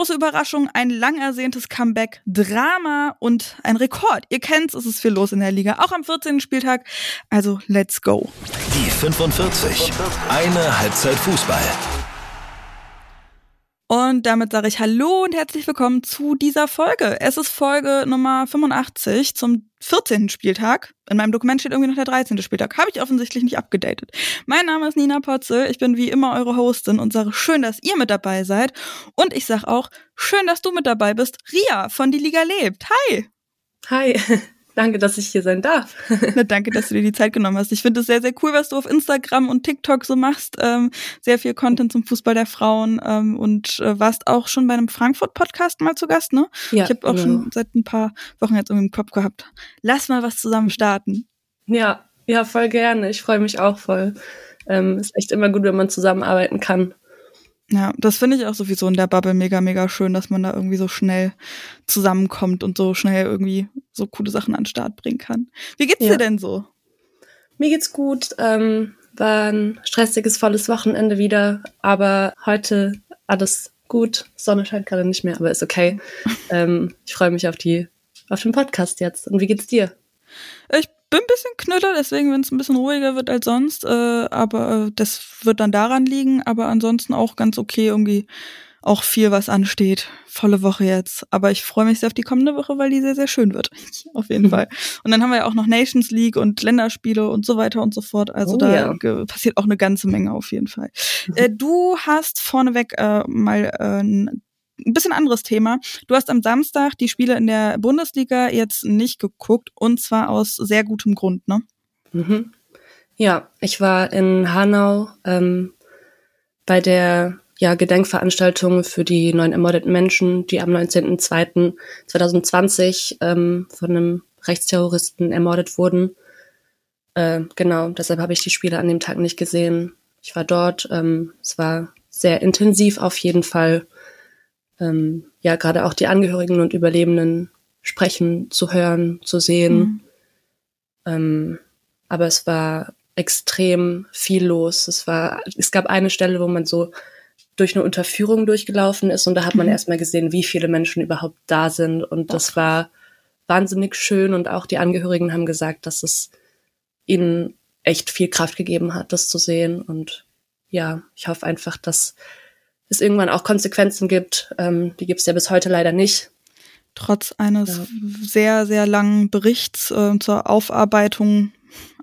große Überraschung, ein lang ersehntes Comeback, Drama und ein Rekord. Ihr kennt's, es ist viel los in der Liga, auch am 14. Spieltag. Also let's go. Die 45. Eine Halbzeit Fußball. Und damit sage ich Hallo und herzlich willkommen zu dieser Folge. Es ist Folge Nummer 85 zum 14. Spieltag. In meinem Dokument steht irgendwie noch der 13. Spieltag. Habe ich offensichtlich nicht abgedatet. Mein Name ist Nina Potze. Ich bin wie immer eure Hostin und sage schön, dass ihr mit dabei seid. Und ich sage auch schön, dass du mit dabei bist. Ria von Die Liga lebt. Hi. Hi. Danke, dass ich hier sein darf. Na, danke, dass du dir die Zeit genommen hast. Ich finde es sehr, sehr cool, was du auf Instagram und TikTok so machst. Ähm, sehr viel Content zum Fußball der Frauen ähm, und äh, warst auch schon bei einem Frankfurt-Podcast mal zu Gast, ne? Ja, ich habe auch genau. schon seit ein paar Wochen jetzt irgendwie im Kopf gehabt. Lass mal was zusammen starten. Ja, ja, voll gerne. Ich freue mich auch voll. Ähm, ist echt immer gut, wenn man zusammenarbeiten kann. Ja, das finde ich auch sowieso in der Bubble mega, mega schön, dass man da irgendwie so schnell zusammenkommt und so schnell irgendwie so coole Sachen an den Start bringen kann. Wie geht's ja. dir denn so? Mir geht's gut. Ähm, war ein stressiges, volles Wochenende wieder, aber heute alles gut. Sonne scheint gerade nicht mehr, aber ist okay. ähm, ich freue mich auf die, auf den Podcast jetzt. Und wie geht's dir? Ich bin ein bisschen knüller, deswegen, wenn es ein bisschen ruhiger wird als sonst. Äh, aber äh, das wird dann daran liegen. Aber ansonsten auch ganz okay, irgendwie auch viel, was ansteht. Volle Woche jetzt. Aber ich freue mich sehr auf die kommende Woche, weil die sehr, sehr schön wird. auf jeden mhm. Fall. Und dann haben wir ja auch noch Nations League und Länderspiele und so weiter und so fort. Also oh, da ja. passiert auch eine ganze Menge auf jeden Fall. Mhm. Äh, du hast vorneweg äh, mal äh, ein bisschen anderes Thema. Du hast am Samstag die Spiele in der Bundesliga jetzt nicht geguckt und zwar aus sehr gutem Grund, ne? Mhm. Ja, ich war in Hanau ähm, bei der ja, Gedenkveranstaltung für die neun ermordeten Menschen, die am 19.02.2020 ähm, von einem Rechtsterroristen ermordet wurden. Äh, genau, deshalb habe ich die Spiele an dem Tag nicht gesehen. Ich war dort. Ähm, es war sehr intensiv auf jeden Fall ähm, ja gerade auch die Angehörigen und Überlebenden sprechen, zu hören, zu sehen. Mhm. Ähm, aber es war extrem viel los. Es war, es gab eine Stelle, wo man so durch eine Unterführung durchgelaufen ist und da hat man mhm. erstmal gesehen, wie viele Menschen überhaupt da sind und das war wahnsinnig schön und auch die Angehörigen haben gesagt, dass es ihnen echt viel Kraft gegeben hat, das zu sehen und ja, ich hoffe einfach, dass es irgendwann auch Konsequenzen gibt. Ähm, die gibt es ja bis heute leider nicht. Trotz eines ja. sehr, sehr langen Berichts äh, zur Aufarbeitung,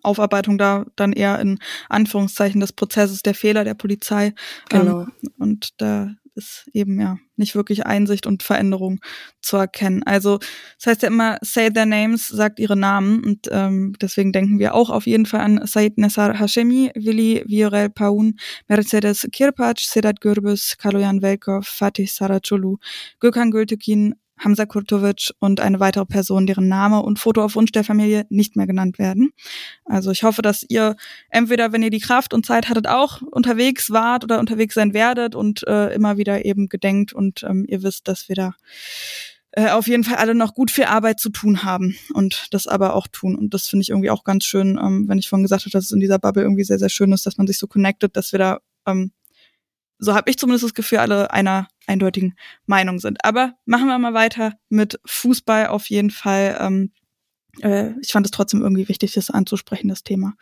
Aufarbeitung da dann eher in Anführungszeichen des Prozesses der Fehler der Polizei. Genau. Ähm, und da ist eben ja nicht wirklich Einsicht und Veränderung zu erkennen. Also das heißt ja immer, say their names, sagt ihre Namen und ähm, deswegen denken wir auch auf jeden Fall an Said Nessar Hashemi, Willi Viorel Paun, Mercedes Kirpac, Sedat Gürbüz, Kaloyan Velkov, Fatih Saracolu, Gökhan Gültekin, Hamza Kurtovic und eine weitere Person, deren Name und Foto auf Wunsch der Familie nicht mehr genannt werden. Also ich hoffe, dass ihr entweder, wenn ihr die Kraft und Zeit hattet, auch unterwegs wart oder unterwegs sein werdet und äh, immer wieder eben gedenkt und ähm, ihr wisst, dass wir da äh, auf jeden Fall alle noch gut viel Arbeit zu tun haben und das aber auch tun. Und das finde ich irgendwie auch ganz schön, ähm, wenn ich vorhin gesagt habe, dass es in dieser Bubble irgendwie sehr, sehr schön ist, dass man sich so connected, dass wir da ähm, so habe ich zumindest das Gefühl, alle einer eindeutigen Meinung sind. Aber machen wir mal weiter mit Fußball auf jeden Fall. Ähm, äh, ich fand es trotzdem irgendwie wichtig, das anzusprechen, das Thema.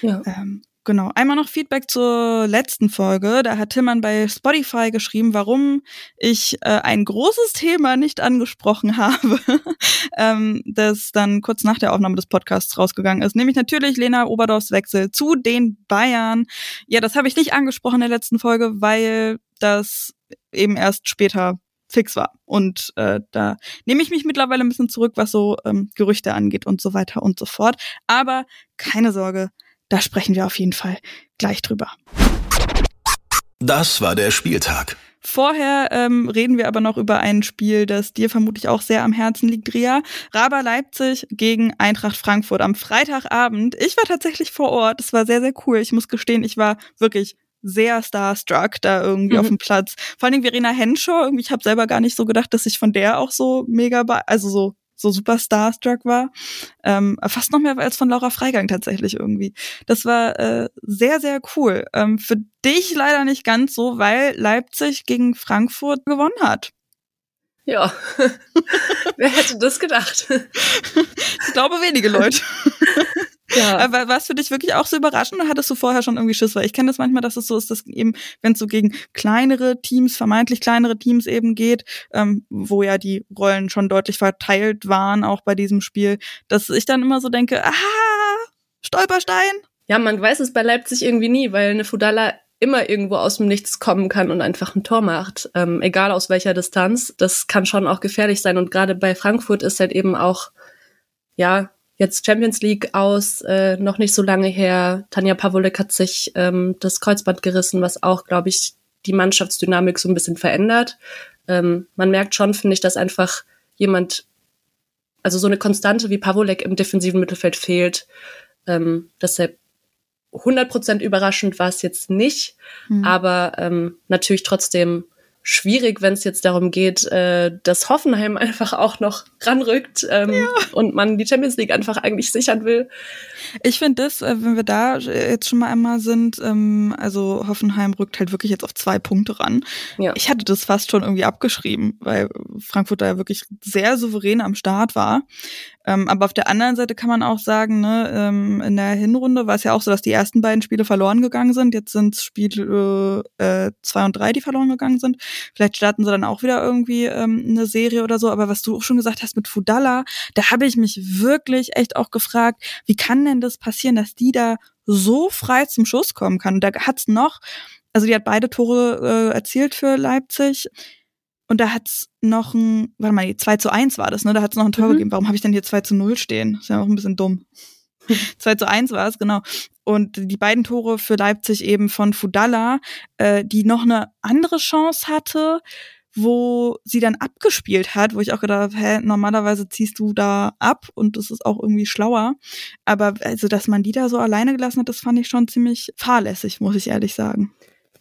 Ja. Ähm, Genau. Einmal noch Feedback zur letzten Folge. Da hat Timmern bei Spotify geschrieben, warum ich äh, ein großes Thema nicht angesprochen habe, ähm, das dann kurz nach der Aufnahme des Podcasts rausgegangen ist. Nämlich natürlich Lena Oberdorfs Wechsel zu den Bayern. Ja, das habe ich nicht angesprochen in der letzten Folge, weil das eben erst später fix war. Und äh, da nehme ich mich mittlerweile ein bisschen zurück, was so ähm, Gerüchte angeht und so weiter und so fort. Aber keine Sorge, da sprechen wir auf jeden Fall gleich drüber. Das war der Spieltag. Vorher ähm, reden wir aber noch über ein Spiel, das dir vermutlich auch sehr am Herzen liegt, Ria. Raber Leipzig gegen Eintracht Frankfurt am Freitagabend. Ich war tatsächlich vor Ort. Es war sehr, sehr cool. Ich muss gestehen, ich war wirklich sehr starstruck da irgendwie mhm. auf dem Platz. Vor allen Dingen Verena Henshaw. Irgendwie, ich habe selber gar nicht so gedacht, dass ich von der auch so mega, also so so super starstruck war. Ähm, fast noch mehr als von Laura Freigang tatsächlich irgendwie. Das war äh, sehr, sehr cool. Ähm, für dich leider nicht ganz so, weil Leipzig gegen Frankfurt gewonnen hat. Ja, wer hätte das gedacht? ich glaube wenige Leute. Ja. Aber war es für dich wirklich auch so überraschend oder hattest du vorher schon irgendwie Schiss? Weil ich kenne das manchmal, dass es so ist, dass eben, wenn es so gegen kleinere Teams, vermeintlich kleinere Teams eben geht, ähm, wo ja die Rollen schon deutlich verteilt waren, auch bei diesem Spiel, dass ich dann immer so denke, aha, Stolperstein. Ja, man weiß es bei Leipzig irgendwie nie, weil eine Fudala immer irgendwo aus dem Nichts kommen kann und einfach ein Tor macht, ähm, egal aus welcher Distanz. Das kann schon auch gefährlich sein. Und gerade bei Frankfurt ist halt eben auch, ja, jetzt Champions League aus, äh, noch nicht so lange her. Tanja Pawolek hat sich ähm, das Kreuzband gerissen, was auch, glaube ich, die Mannschaftsdynamik so ein bisschen verändert. Ähm, man merkt schon, finde ich, dass einfach jemand, also so eine Konstante wie Pawolek im defensiven Mittelfeld fehlt. Ähm, deshalb 100% überraschend war es jetzt nicht, mhm. aber ähm, natürlich trotzdem schwierig, wenn es jetzt darum geht, äh, dass Hoffenheim einfach auch noch ranrückt ähm, ja. und man die Champions League einfach eigentlich sichern will. Ich finde das, äh, wenn wir da jetzt schon mal einmal sind, ähm, also Hoffenheim rückt halt wirklich jetzt auf zwei Punkte ran. Ja. Ich hatte das fast schon irgendwie abgeschrieben, weil Frankfurt da ja wirklich sehr souverän am Start war. Ähm, aber auf der anderen Seite kann man auch sagen, ne, ähm, in der Hinrunde war es ja auch so, dass die ersten beiden Spiele verloren gegangen sind. Jetzt sind es Spiele äh, zwei und drei, die verloren gegangen sind. Vielleicht starten sie dann auch wieder irgendwie ähm, eine Serie oder so. Aber was du auch schon gesagt hast mit Fudalla, da habe ich mich wirklich echt auch gefragt, wie kann denn das passieren, dass die da so frei zum Schuss kommen kann? Und da hat's noch, also die hat beide Tore äh, erzielt für Leipzig. Und da hat's noch ein, warte mal, 2 zu 1 war das, ne? Da hat's noch ein Tor mhm. gegeben. Warum habe ich denn hier 2 zu 0 stehen? ist ja auch ein bisschen dumm. 2 zu 1 war es, genau. Und die beiden Tore für Leipzig eben von Fudalla, äh, die noch eine andere Chance hatte, wo sie dann abgespielt hat, wo ich auch gedacht habe, hä, normalerweise ziehst du da ab und das ist auch irgendwie schlauer. Aber also, dass man die da so alleine gelassen hat, das fand ich schon ziemlich fahrlässig, muss ich ehrlich sagen.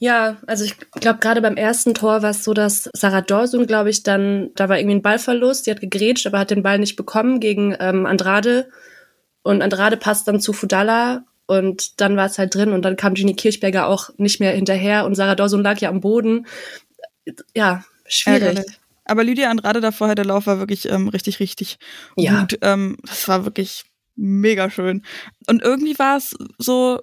Ja, also ich glaube, gerade beim ersten Tor war es so, dass Sarah Dorsun, glaube ich, dann, da war irgendwie ein Ballverlust, die hat gegrätscht, aber hat den Ball nicht bekommen gegen ähm, Andrade. Und Andrade passt dann zu Fudalla und dann war es halt drin und dann kam Genie Kirchberger auch nicht mehr hinterher und Sarah Dorsun lag ja am Boden. Ja, schwierig. Ärgerlich. Aber Lydia Andrade davor, der Lauf war wirklich ähm, richtig, richtig ja. gut. Ähm, das war wirklich mega schön. Und irgendwie war es so,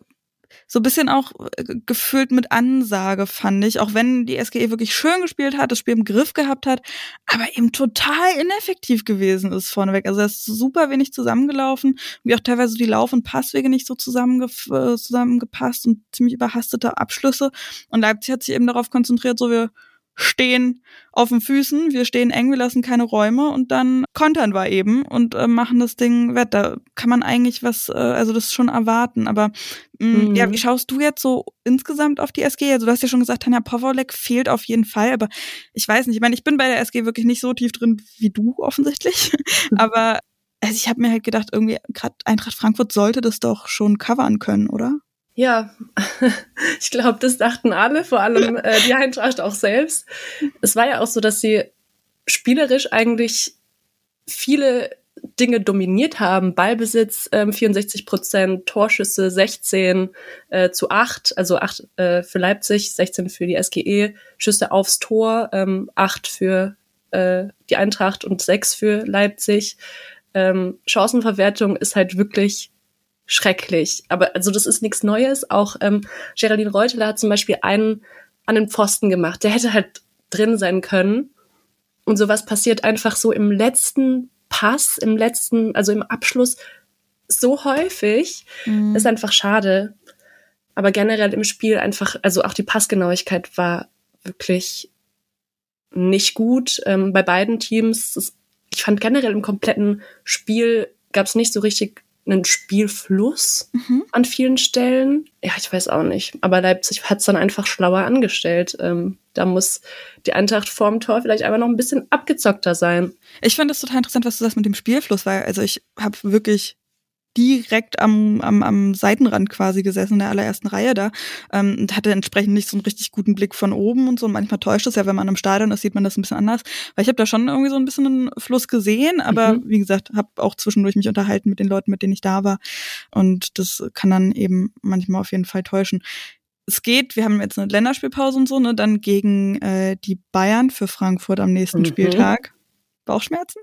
so ein bisschen auch äh, gefüllt mit Ansage, fand ich. Auch wenn die SGE wirklich schön gespielt hat, das Spiel im Griff gehabt hat, aber eben total ineffektiv gewesen ist vorneweg. Also er ist super wenig zusammengelaufen, wie auch teilweise die Lauf- und Passwege nicht so zusammenge äh, zusammengepasst und ziemlich überhastete Abschlüsse. Und Leipzig hat sich eben darauf konzentriert, so wir stehen auf den Füßen, wir stehen eng, wir lassen keine Räume und dann kontern wir eben und äh, machen das Ding wett. Da kann man eigentlich was, äh, also das schon erwarten. Aber mh, mm, mhm. ja, wie schaust du jetzt so insgesamt auf die SG? Also du hast ja schon gesagt, Tanja Powolek fehlt auf jeden Fall, aber ich weiß nicht, ich meine, ich bin bei der SG wirklich nicht so tief drin wie du offensichtlich, mhm. aber also ich habe mir halt gedacht, irgendwie gerade Eintracht Frankfurt sollte das doch schon covern können, oder? Ja, ich glaube, das dachten alle, vor allem äh, die Eintracht auch selbst. Es war ja auch so, dass sie spielerisch eigentlich viele Dinge dominiert haben. Ballbesitz ähm, 64 Prozent, Torschüsse 16 äh, zu 8, also 8 äh, für Leipzig, 16 für die SGE, Schüsse aufs Tor, ähm, 8 für äh, die Eintracht und 6 für Leipzig. Ähm, Chancenverwertung ist halt wirklich schrecklich. Aber also das ist nichts Neues. Auch ähm, Geraldine Reuteler hat zum Beispiel einen an den Pfosten gemacht. Der hätte halt drin sein können. Und sowas passiert einfach so im letzten Pass, im letzten, also im Abschluss so häufig. Mhm. ist einfach schade. Aber generell im Spiel einfach, also auch die Passgenauigkeit war wirklich nicht gut ähm, bei beiden Teams. Ich fand generell im kompletten Spiel gab es nicht so richtig einen Spielfluss mhm. an vielen Stellen. Ja, ich weiß auch nicht. Aber Leipzig hat es dann einfach schlauer angestellt. Ähm, da muss die Eintracht vorm Tor vielleicht einfach noch ein bisschen abgezockter sein. Ich finde es total interessant, was du sagst mit dem Spielfluss, weil also ich habe wirklich direkt am, am, am Seitenrand quasi gesessen, in der allerersten Reihe da, ähm, und hatte entsprechend nicht so einen richtig guten Blick von oben und so. Und manchmal täuscht es ja, wenn man im Stadion ist, sieht man das ein bisschen anders. Weil ich habe da schon irgendwie so ein bisschen einen Fluss gesehen, aber mhm. wie gesagt, habe auch zwischendurch mich unterhalten mit den Leuten, mit denen ich da war. Und das kann dann eben manchmal auf jeden Fall täuschen. es geht, wir haben jetzt eine Länderspielpause und so, ne, dann gegen äh, die Bayern für Frankfurt am nächsten mhm. Spieltag. Bauchschmerzen?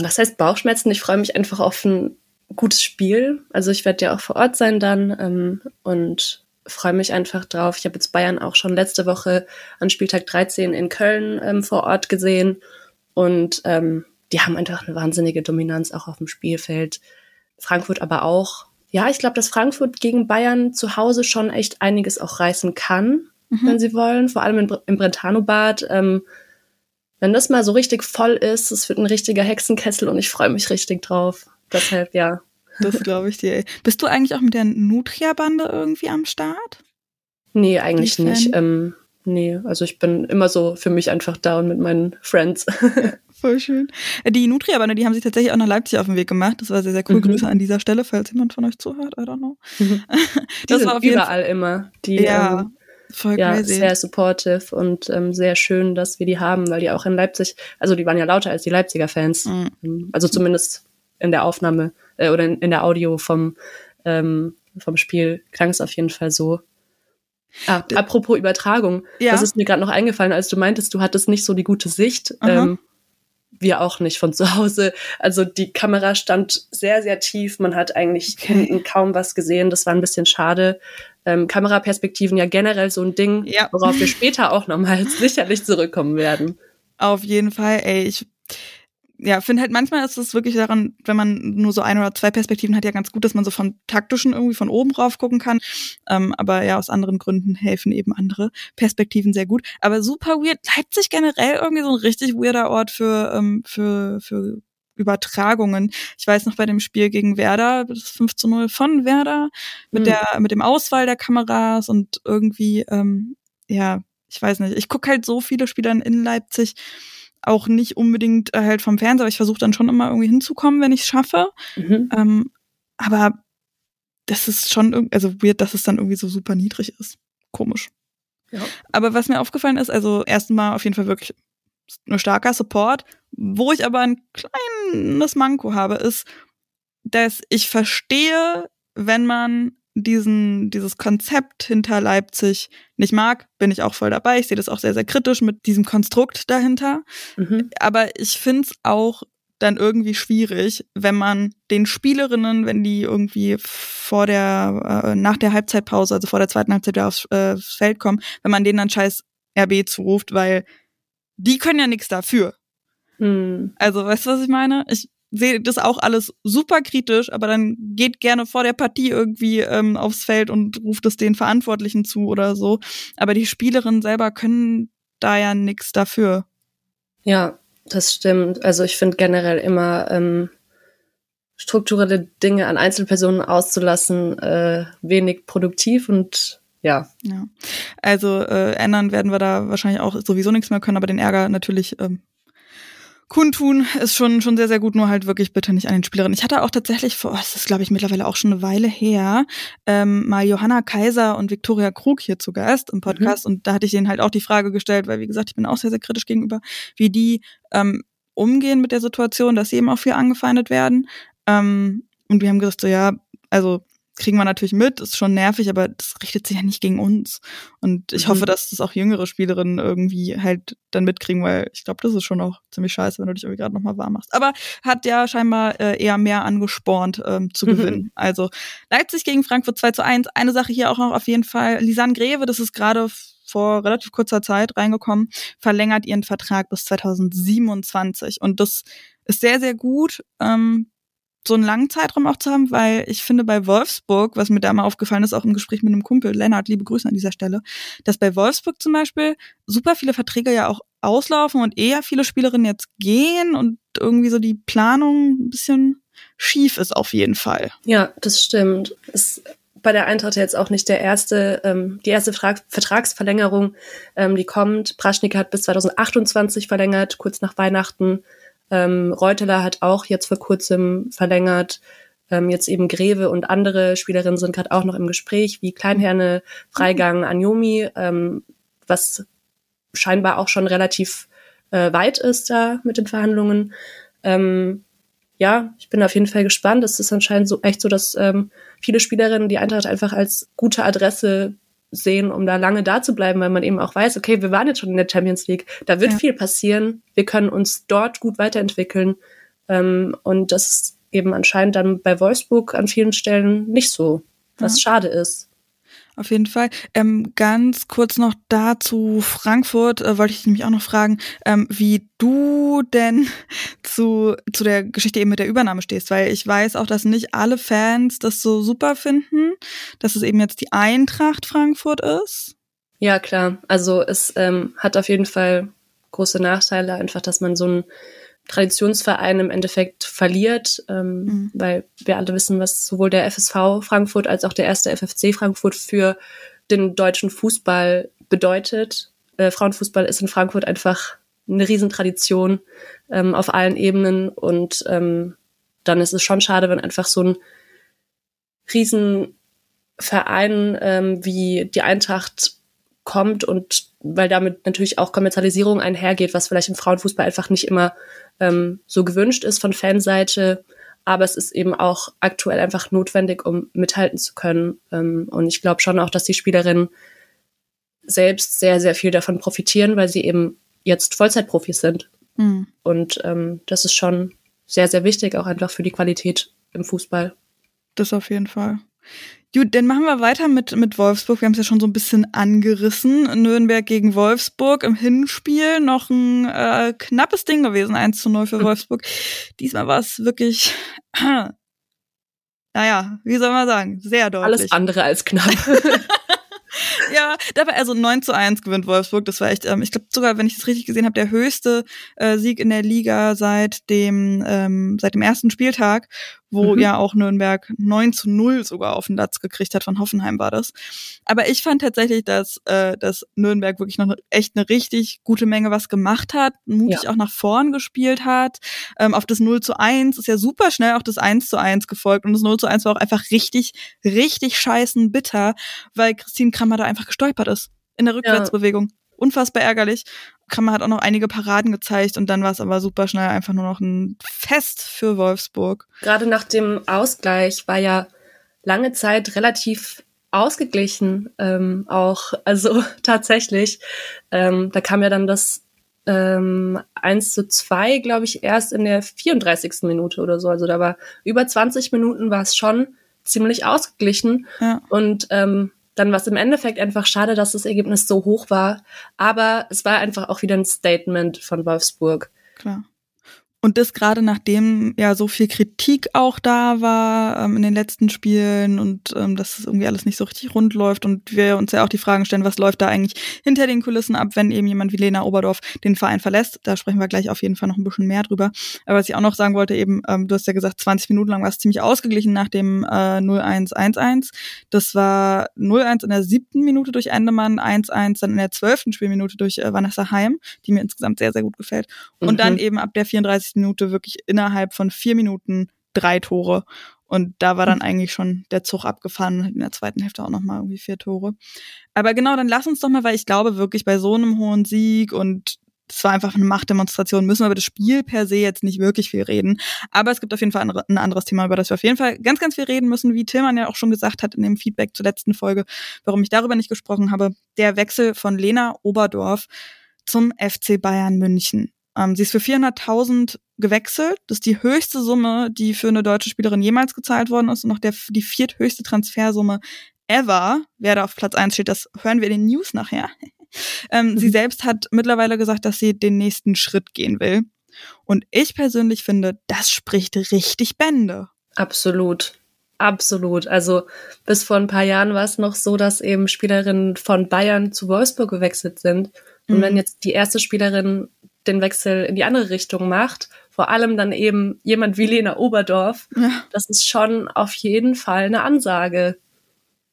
Was heißt Bauchschmerzen? Ich freue mich einfach auf ein gutes Spiel. Also ich werde ja auch vor Ort sein dann ähm, und freue mich einfach drauf. Ich habe jetzt Bayern auch schon letzte Woche an Spieltag 13 in Köln ähm, vor Ort gesehen und ähm, die haben einfach eine wahnsinnige Dominanz auch auf dem Spielfeld. Frankfurt aber auch. Ja, ich glaube, dass Frankfurt gegen Bayern zu Hause schon echt einiges auch reißen kann, mhm. wenn sie wollen. Vor allem im, im Brentano-Bad. Ähm, wenn das mal so richtig voll ist, es wird ein richtiger Hexenkessel und ich freue mich richtig drauf. Deshalb, ja. Das glaube ich dir. Bist du eigentlich auch mit der Nutria-Bande irgendwie am Start? Nee, eigentlich nicht. Ähm, nee, also ich bin immer so für mich einfach da und mit meinen Friends. Voll schön. Die Nutria-Bande, die haben sich tatsächlich auch nach Leipzig auf den Weg gemacht. Das war sehr, sehr cool. Mhm. Grüße an dieser Stelle, falls jemand von euch zuhört. I don't know. Mhm. Die sind überall Fall. immer. Die, ja, ähm, voll ja, crazy. sehr supportive und ähm, sehr schön, dass wir die haben, weil die auch in Leipzig, also die waren ja lauter als die Leipziger Fans. Mhm. Ähm, also zumindest in der Aufnahme äh, oder in, in, der Audio vom, ähm, vom Spiel klang es auf jeden Fall so. Ah, apropos Übertragung, ja. das ist mir gerade noch eingefallen, als du meintest, du hattest nicht so die gute Sicht. Ähm, wir auch nicht von zu Hause. Also die Kamera stand sehr, sehr tief. Man hat eigentlich okay. hinten kaum was gesehen. Das war ein bisschen schade. Ähm, Kameraperspektiven ja generell so ein Ding, ja. worauf wir später auch nochmal sicherlich zurückkommen werden. Auf jeden Fall, ey, ich ja, finde halt manchmal ist es wirklich daran, wenn man nur so ein oder zwei Perspektiven hat, ja ganz gut, dass man so von taktischen irgendwie von oben drauf gucken kann. Ähm, aber ja, aus anderen Gründen helfen eben andere Perspektiven sehr gut. Aber super weird. Leipzig generell irgendwie so ein richtig weirder Ort für, ähm, für, für Übertragungen. Ich weiß noch bei dem Spiel gegen Werder, das 5 zu 0 von Werder, mit mhm. der, mit dem Auswahl der Kameras und irgendwie, ähm, ja, ich weiß nicht. Ich gucke halt so viele Spieler in Leipzig auch nicht unbedingt halt vom Fernseher, aber ich versuche dann schon immer irgendwie hinzukommen, wenn ich es schaffe. Mhm. Ähm, aber das ist schon, also weird, dass es dann irgendwie so super niedrig ist. Komisch. Ja. Aber was mir aufgefallen ist, also erstmal auf jeden Fall wirklich ein starker Support. Wo ich aber ein kleines Manko habe, ist, dass ich verstehe, wenn man diesen, dieses Konzept hinter Leipzig nicht mag, bin ich auch voll dabei. Ich sehe das auch sehr, sehr kritisch mit diesem Konstrukt dahinter. Mhm. Aber ich finde es auch dann irgendwie schwierig, wenn man den Spielerinnen, wenn die irgendwie vor der, äh, nach der Halbzeitpause, also vor der zweiten Halbzeit wieder aufs äh, Feld kommen, wenn man denen dann scheiß RB zuruft, weil die können ja nichts dafür. Mhm. Also, weißt du, was ich meine? Ich, sehe das auch alles super kritisch, aber dann geht gerne vor der Partie irgendwie ähm, aufs Feld und ruft es den Verantwortlichen zu oder so. Aber die Spielerinnen selber können da ja nichts dafür. Ja, das stimmt. Also ich finde generell immer ähm, strukturelle Dinge an Einzelpersonen auszulassen äh, wenig produktiv und ja. ja. Also äh, ändern werden wir da wahrscheinlich auch sowieso nichts mehr können, aber den Ärger natürlich ähm, kundtun ist schon, schon sehr, sehr gut, nur halt wirklich bitte nicht an den Spielerinnen. Ich hatte auch tatsächlich vor, oh, das ist glaube ich mittlerweile auch schon eine Weile her, ähm, mal Johanna Kaiser und Viktoria Krug hier zu Gast im Podcast mhm. und da hatte ich denen halt auch die Frage gestellt, weil wie gesagt, ich bin auch sehr, sehr kritisch gegenüber, wie die ähm, umgehen mit der Situation, dass sie eben auch viel angefeindet werden. Ähm, und wir haben gesagt, so ja, also kriegen wir natürlich mit, ist schon nervig, aber das richtet sich ja nicht gegen uns. Und ich mhm. hoffe, dass das auch jüngere Spielerinnen irgendwie halt dann mitkriegen, weil ich glaube, das ist schon auch ziemlich scheiße, wenn du dich irgendwie gerade nochmal warm machst. Aber hat ja scheinbar äh, eher mehr angespornt ähm, zu mhm. gewinnen. Also Leipzig gegen Frankfurt 2 zu 1. Eine Sache hier auch noch auf jeden Fall. Lisanne Greve, das ist gerade vor relativ kurzer Zeit reingekommen, verlängert ihren Vertrag bis 2027. Und das ist sehr, sehr gut. Ähm, so einen langen Zeitraum auch zu haben, weil ich finde bei Wolfsburg, was mir da mal aufgefallen ist, auch im Gespräch mit einem Kumpel, Lennart, liebe Grüße an dieser Stelle, dass bei Wolfsburg zum Beispiel super viele Verträge ja auch auslaufen und eher viele Spielerinnen jetzt gehen und irgendwie so die Planung ein bisschen schief ist auf jeden Fall. Ja, das stimmt. Ist bei der Eintracht jetzt auch nicht der erste, ähm, die erste Fra Vertragsverlängerung, ähm, die kommt. Praschnik hat bis 2028 verlängert, kurz nach Weihnachten. Ähm, Reuteler hat auch jetzt vor kurzem verlängert. Ähm, jetzt eben Greve und andere Spielerinnen sind gerade auch noch im Gespräch, wie Kleinherne, Freigang, mhm. Anjomi, ähm, was scheinbar auch schon relativ äh, weit ist da mit den Verhandlungen. Ähm, ja, ich bin auf jeden Fall gespannt. Es ist anscheinend so echt so, dass ähm, viele Spielerinnen die Eintracht einfach als gute Adresse sehen, um da lange da zu bleiben, weil man eben auch weiß, okay, wir waren jetzt schon in der Champions League, da wird ja. viel passieren, wir können uns dort gut weiterentwickeln. Ähm, und das ist eben anscheinend dann bei Wolfsburg an vielen Stellen nicht so, was ja. schade ist. Auf jeden Fall. Ähm, ganz kurz noch dazu Frankfurt äh, wollte ich nämlich auch noch fragen, ähm, wie du denn zu, zu der Geschichte eben mit der Übernahme stehst, weil ich weiß auch, dass nicht alle Fans das so super finden, dass es eben jetzt die Eintracht Frankfurt ist. Ja, klar. Also es ähm, hat auf jeden Fall große Nachteile, einfach, dass man so ein Traditionsverein im Endeffekt verliert, ähm, mhm. weil wir alle wissen, was sowohl der FSV Frankfurt als auch der erste FFC Frankfurt für den deutschen Fußball bedeutet. Äh, Frauenfußball ist in Frankfurt einfach eine Riesentradition ähm, auf allen Ebenen und ähm, dann ist es schon schade, wenn einfach so ein Riesenverein ähm, wie die Eintracht kommt und weil damit natürlich auch Kommerzialisierung einhergeht, was vielleicht im Frauenfußball einfach nicht immer ähm, so gewünscht ist von Fanseite. Aber es ist eben auch aktuell einfach notwendig, um mithalten zu können. Ähm, und ich glaube schon auch, dass die Spielerinnen selbst sehr, sehr viel davon profitieren, weil sie eben jetzt Vollzeitprofis sind. Mhm. Und ähm, das ist schon sehr, sehr wichtig, auch einfach für die Qualität im Fußball. Das auf jeden Fall. Gut, dann machen wir weiter mit, mit Wolfsburg. Wir haben es ja schon so ein bisschen angerissen. Nürnberg gegen Wolfsburg im Hinspiel. Noch ein äh, knappes Ding gewesen, 1 zu 0 für Wolfsburg. Diesmal war es wirklich, naja, wie soll man sagen, sehr deutlich. Alles andere als knapp. ja, dabei also 9 zu 1 gewinnt Wolfsburg. Das war echt, ähm, ich glaube sogar, wenn ich das richtig gesehen habe, der höchste äh, Sieg in der Liga seit dem, ähm, seit dem ersten Spieltag wo mhm. ja auch Nürnberg 9 zu 0 sogar auf den Latz gekriegt hat, von Hoffenheim war das. Aber ich fand tatsächlich, dass, äh, dass Nürnberg wirklich noch echt eine richtig gute Menge was gemacht hat, mutig ja. auch nach vorn gespielt hat. Ähm, auf das 0 zu 1 ist ja super schnell auch das 1 zu 1 gefolgt und das 0 zu 1 war auch einfach richtig, richtig scheißen bitter, weil Christine Krammer da einfach gestolpert ist in der Rückwärtsbewegung. Ja unfassbar ärgerlich. Kramer hat auch noch einige Paraden gezeigt und dann war es aber super schnell einfach nur noch ein Fest für Wolfsburg. Gerade nach dem Ausgleich war ja lange Zeit relativ ausgeglichen ähm, auch. Also tatsächlich, ähm, da kam ja dann das ähm, 1 zu 2, glaube ich, erst in der 34. Minute oder so. Also da war über 20 Minuten war es schon ziemlich ausgeglichen. Ja. Und ähm, dann war es im Endeffekt einfach schade, dass das Ergebnis so hoch war. Aber es war einfach auch wieder ein Statement von Wolfsburg. Klar. Und das gerade nachdem ja so viel Kritik auch da war ähm, in den letzten Spielen und ähm, dass es irgendwie alles nicht so richtig rund läuft und wir uns ja auch die Fragen stellen, was läuft da eigentlich hinter den Kulissen ab, wenn eben jemand wie Lena Oberdorf den Verein verlässt. Da sprechen wir gleich auf jeden Fall noch ein bisschen mehr drüber. Aber was ich auch noch sagen wollte, eben, ähm, du hast ja gesagt, 20 Minuten lang war es ziemlich ausgeglichen nach dem äh, 0-1-1-1. Das war 0-1 in der siebten Minute durch Endemann, 1-1 dann in der zwölften Spielminute durch äh, Vanessa Heim, die mir insgesamt sehr, sehr gut gefällt. Und mhm. dann eben ab der 34 Minute wirklich innerhalb von vier Minuten drei Tore. Und da war dann mhm. eigentlich schon der Zug abgefahren. In der zweiten Hälfte auch nochmal irgendwie vier Tore. Aber genau, dann lass uns doch mal, weil ich glaube wirklich bei so einem hohen Sieg und es war einfach eine Machtdemonstration, müssen wir über das Spiel per se jetzt nicht wirklich viel reden. Aber es gibt auf jeden Fall ein anderes Thema, über das wir auf jeden Fall ganz, ganz viel reden müssen, wie Tillmann ja auch schon gesagt hat in dem Feedback zur letzten Folge, warum ich darüber nicht gesprochen habe. Der Wechsel von Lena Oberdorf zum FC Bayern München. Ähm, sie ist für 400.000 gewechselt. Das ist die höchste Summe, die für eine deutsche Spielerin jemals gezahlt worden ist und noch der, die vierthöchste Transfersumme ever. Wer da auf Platz eins steht, das hören wir in den News nachher. ähm, mhm. Sie selbst hat mittlerweile gesagt, dass sie den nächsten Schritt gehen will. Und ich persönlich finde, das spricht richtig Bände. Absolut. Absolut. Also bis vor ein paar Jahren war es noch so, dass eben Spielerinnen von Bayern zu Wolfsburg gewechselt sind. Und mhm. wenn jetzt die erste Spielerin den Wechsel in die andere Richtung macht. Vor allem dann eben jemand wie Lena Oberdorf. Ja. Das ist schon auf jeden Fall eine Ansage.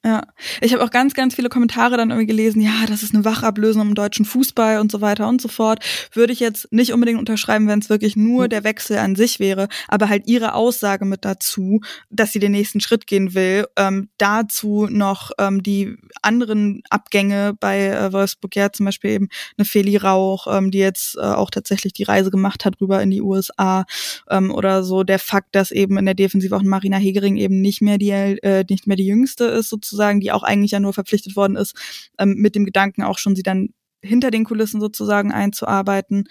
Ja, ich habe auch ganz, ganz viele Kommentare dann irgendwie gelesen, ja, das ist eine Wachablösung im deutschen Fußball und so weiter und so fort. Würde ich jetzt nicht unbedingt unterschreiben, wenn es wirklich nur mhm. der Wechsel an sich wäre, aber halt ihre Aussage mit dazu, dass sie den nächsten Schritt gehen will. Ähm, dazu noch ähm, die anderen Abgänge bei äh, Wolfsburg, ja, zum Beispiel eben eine Feli Rauch, ähm, die jetzt äh, auch tatsächlich die Reise gemacht hat rüber in die USA ähm, oder so. Der Fakt, dass eben in der Defensive auch Marina Hegering eben nicht mehr die äh, nicht mehr die jüngste ist sozusagen sozusagen, die auch eigentlich ja nur verpflichtet worden ist, ähm, mit dem Gedanken auch schon sie dann hinter den Kulissen sozusagen einzuarbeiten.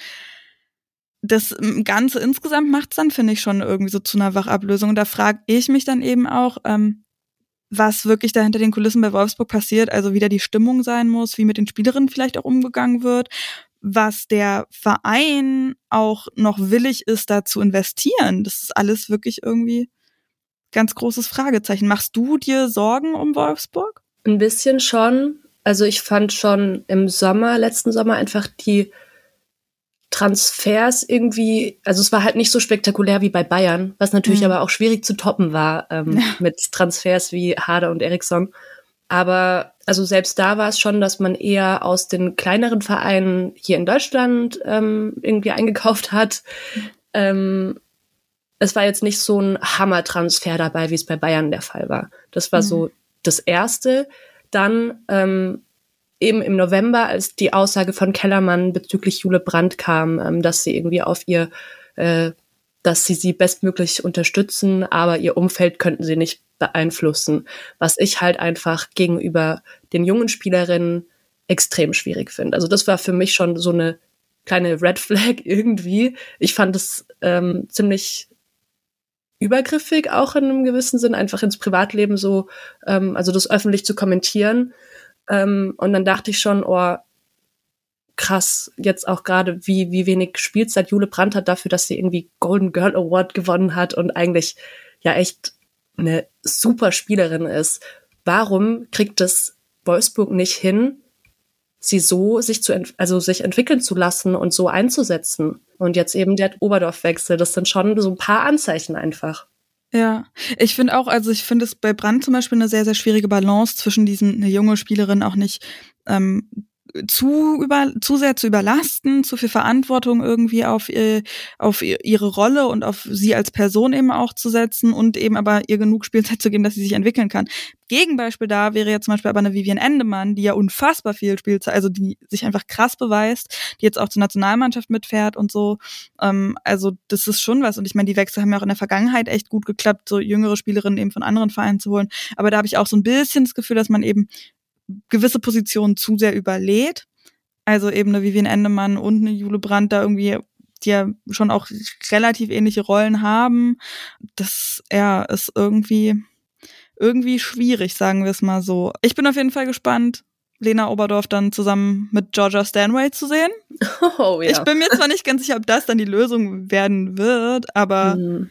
Das ähm, Ganze insgesamt macht es dann, finde ich, schon irgendwie so zu einer Wachablösung. Und da frage ich mich dann eben auch, ähm, was wirklich da hinter den Kulissen bei Wolfsburg passiert, also wie da die Stimmung sein muss, wie mit den Spielerinnen vielleicht auch umgegangen wird, was der Verein auch noch willig ist, da zu investieren. Das ist alles wirklich irgendwie ganz großes Fragezeichen. Machst du dir Sorgen um Wolfsburg? Ein bisschen schon. Also ich fand schon im Sommer, letzten Sommer einfach die Transfers irgendwie, also es war halt nicht so spektakulär wie bei Bayern, was natürlich mhm. aber auch schwierig zu toppen war ähm, ja. mit Transfers wie Harder und Eriksson. Aber also selbst da war es schon, dass man eher aus den kleineren Vereinen hier in Deutschland ähm, irgendwie eingekauft hat. Mhm. Ähm, es war jetzt nicht so ein Hammer-Transfer dabei, wie es bei Bayern der Fall war. Das war mhm. so das Erste. Dann ähm, eben im November, als die Aussage von Kellermann bezüglich Jule Brandt kam, ähm, dass sie irgendwie auf ihr, äh, dass sie sie bestmöglich unterstützen, aber ihr Umfeld könnten sie nicht beeinflussen, was ich halt einfach gegenüber den jungen Spielerinnen extrem schwierig finde. Also das war für mich schon so eine kleine Red Flag irgendwie. Ich fand es ähm, ziemlich übergriffig auch in einem gewissen Sinn, einfach ins Privatleben so, ähm, also das öffentlich zu kommentieren. Ähm, und dann dachte ich schon, oh, krass, jetzt auch gerade, wie, wie wenig Spielzeit Jule Brandt hat dafür, dass sie irgendwie Golden Girl Award gewonnen hat und eigentlich ja echt eine super Spielerin ist. Warum kriegt es Wolfsburg nicht hin, sie so sich zu, also sich entwickeln zu lassen und so einzusetzen? Und jetzt eben der Oberdorfwechsel, das sind schon so ein paar Anzeichen einfach. Ja, ich finde auch, also ich finde es bei Brand zum Beispiel eine sehr, sehr schwierige Balance zwischen diesen, eine junge Spielerin auch nicht ähm, zu über zu sehr zu überlasten, zu viel Verantwortung irgendwie auf ihr, auf ihre Rolle und auf sie als Person eben auch zu setzen und eben aber ihr genug Spielzeit zu geben, dass sie sich entwickeln kann. Gegenbeispiel da wäre jetzt zum Beispiel aber eine Vivian Endemann, die ja unfassbar viel Spielzeit, also die sich einfach krass beweist, die jetzt auch zur Nationalmannschaft mitfährt und so. Ähm, also das ist schon was. Und ich meine, die Wechsel haben ja auch in der Vergangenheit echt gut geklappt, so jüngere Spielerinnen eben von anderen Vereinen zu holen. Aber da habe ich auch so ein bisschen das Gefühl, dass man eben gewisse Positionen zu sehr überlädt. Also eben eine Vivian Endemann und eine Jule Brandt da irgendwie, die ja schon auch relativ ähnliche Rollen haben. Das ja, ist irgendwie, irgendwie schwierig, sagen wir es mal so. Ich bin auf jeden Fall gespannt, Lena Oberdorf dann zusammen mit Georgia Stanway zu sehen. Oh, ja. Ich bin mir zwar nicht ganz sicher, ob das dann die Lösung werden wird, aber mhm.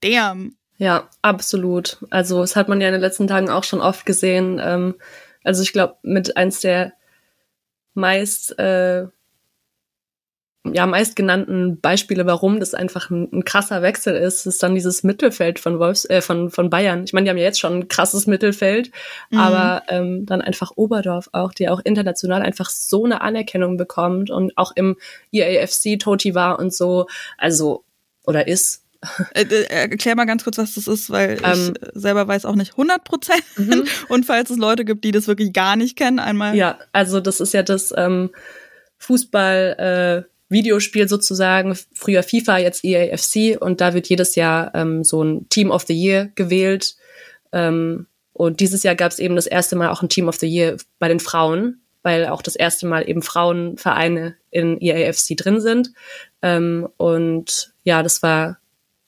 damn. Ja, absolut. Also, das hat man ja in den letzten Tagen auch schon oft gesehen. Ähm, also ich glaube, mit eins der meist äh, ja meistgenannten Beispiele, warum das einfach ein, ein, krasser Wechsel ist, ist dann dieses Mittelfeld von Wolfs äh, von von Bayern. Ich meine, die haben ja jetzt schon ein krasses Mittelfeld, mhm. aber ähm, dann einfach Oberdorf auch, die auch international einfach so eine Anerkennung bekommt und auch im EAFC Toti war und so, also oder ist äh, äh, erklär mal ganz kurz, was das ist, weil ähm, ich selber weiß auch nicht 100 Prozent. Mhm. Und falls es Leute gibt, die das wirklich gar nicht kennen, einmal. Ja, also das ist ja das ähm, Fußball. Äh, Videospiel sozusagen, früher FIFA, jetzt EAFC und da wird jedes Jahr ähm, so ein Team of the Year gewählt. Ähm, und dieses Jahr gab es eben das erste Mal auch ein Team of the Year bei den Frauen, weil auch das erste Mal eben Frauenvereine in EAFC drin sind. Ähm, und ja, das war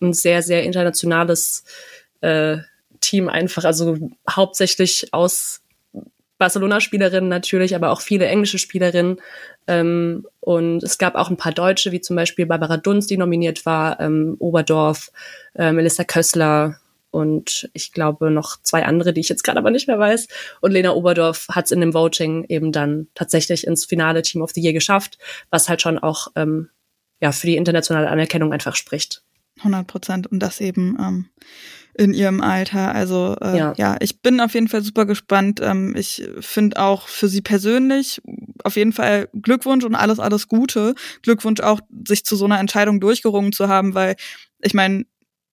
ein sehr, sehr internationales äh, Team einfach, also hauptsächlich aus Barcelona-Spielerinnen natürlich, aber auch viele englische Spielerinnen. Ähm, und es gab auch ein paar Deutsche, wie zum Beispiel Barbara Dunst, die nominiert war, ähm, Oberdorf, äh, Melissa Kössler und ich glaube noch zwei andere, die ich jetzt gerade aber nicht mehr weiß. Und Lena Oberdorf hat es in dem Voting eben dann tatsächlich ins Finale Team of the Year geschafft, was halt schon auch ähm, ja für die internationale Anerkennung einfach spricht. 100 Prozent und das eben ähm, in ihrem Alter. Also äh, ja. ja, ich bin auf jeden Fall super gespannt. Ähm, ich finde auch für sie persönlich auf jeden Fall Glückwunsch und alles, alles Gute. Glückwunsch auch, sich zu so einer Entscheidung durchgerungen zu haben, weil ich meine,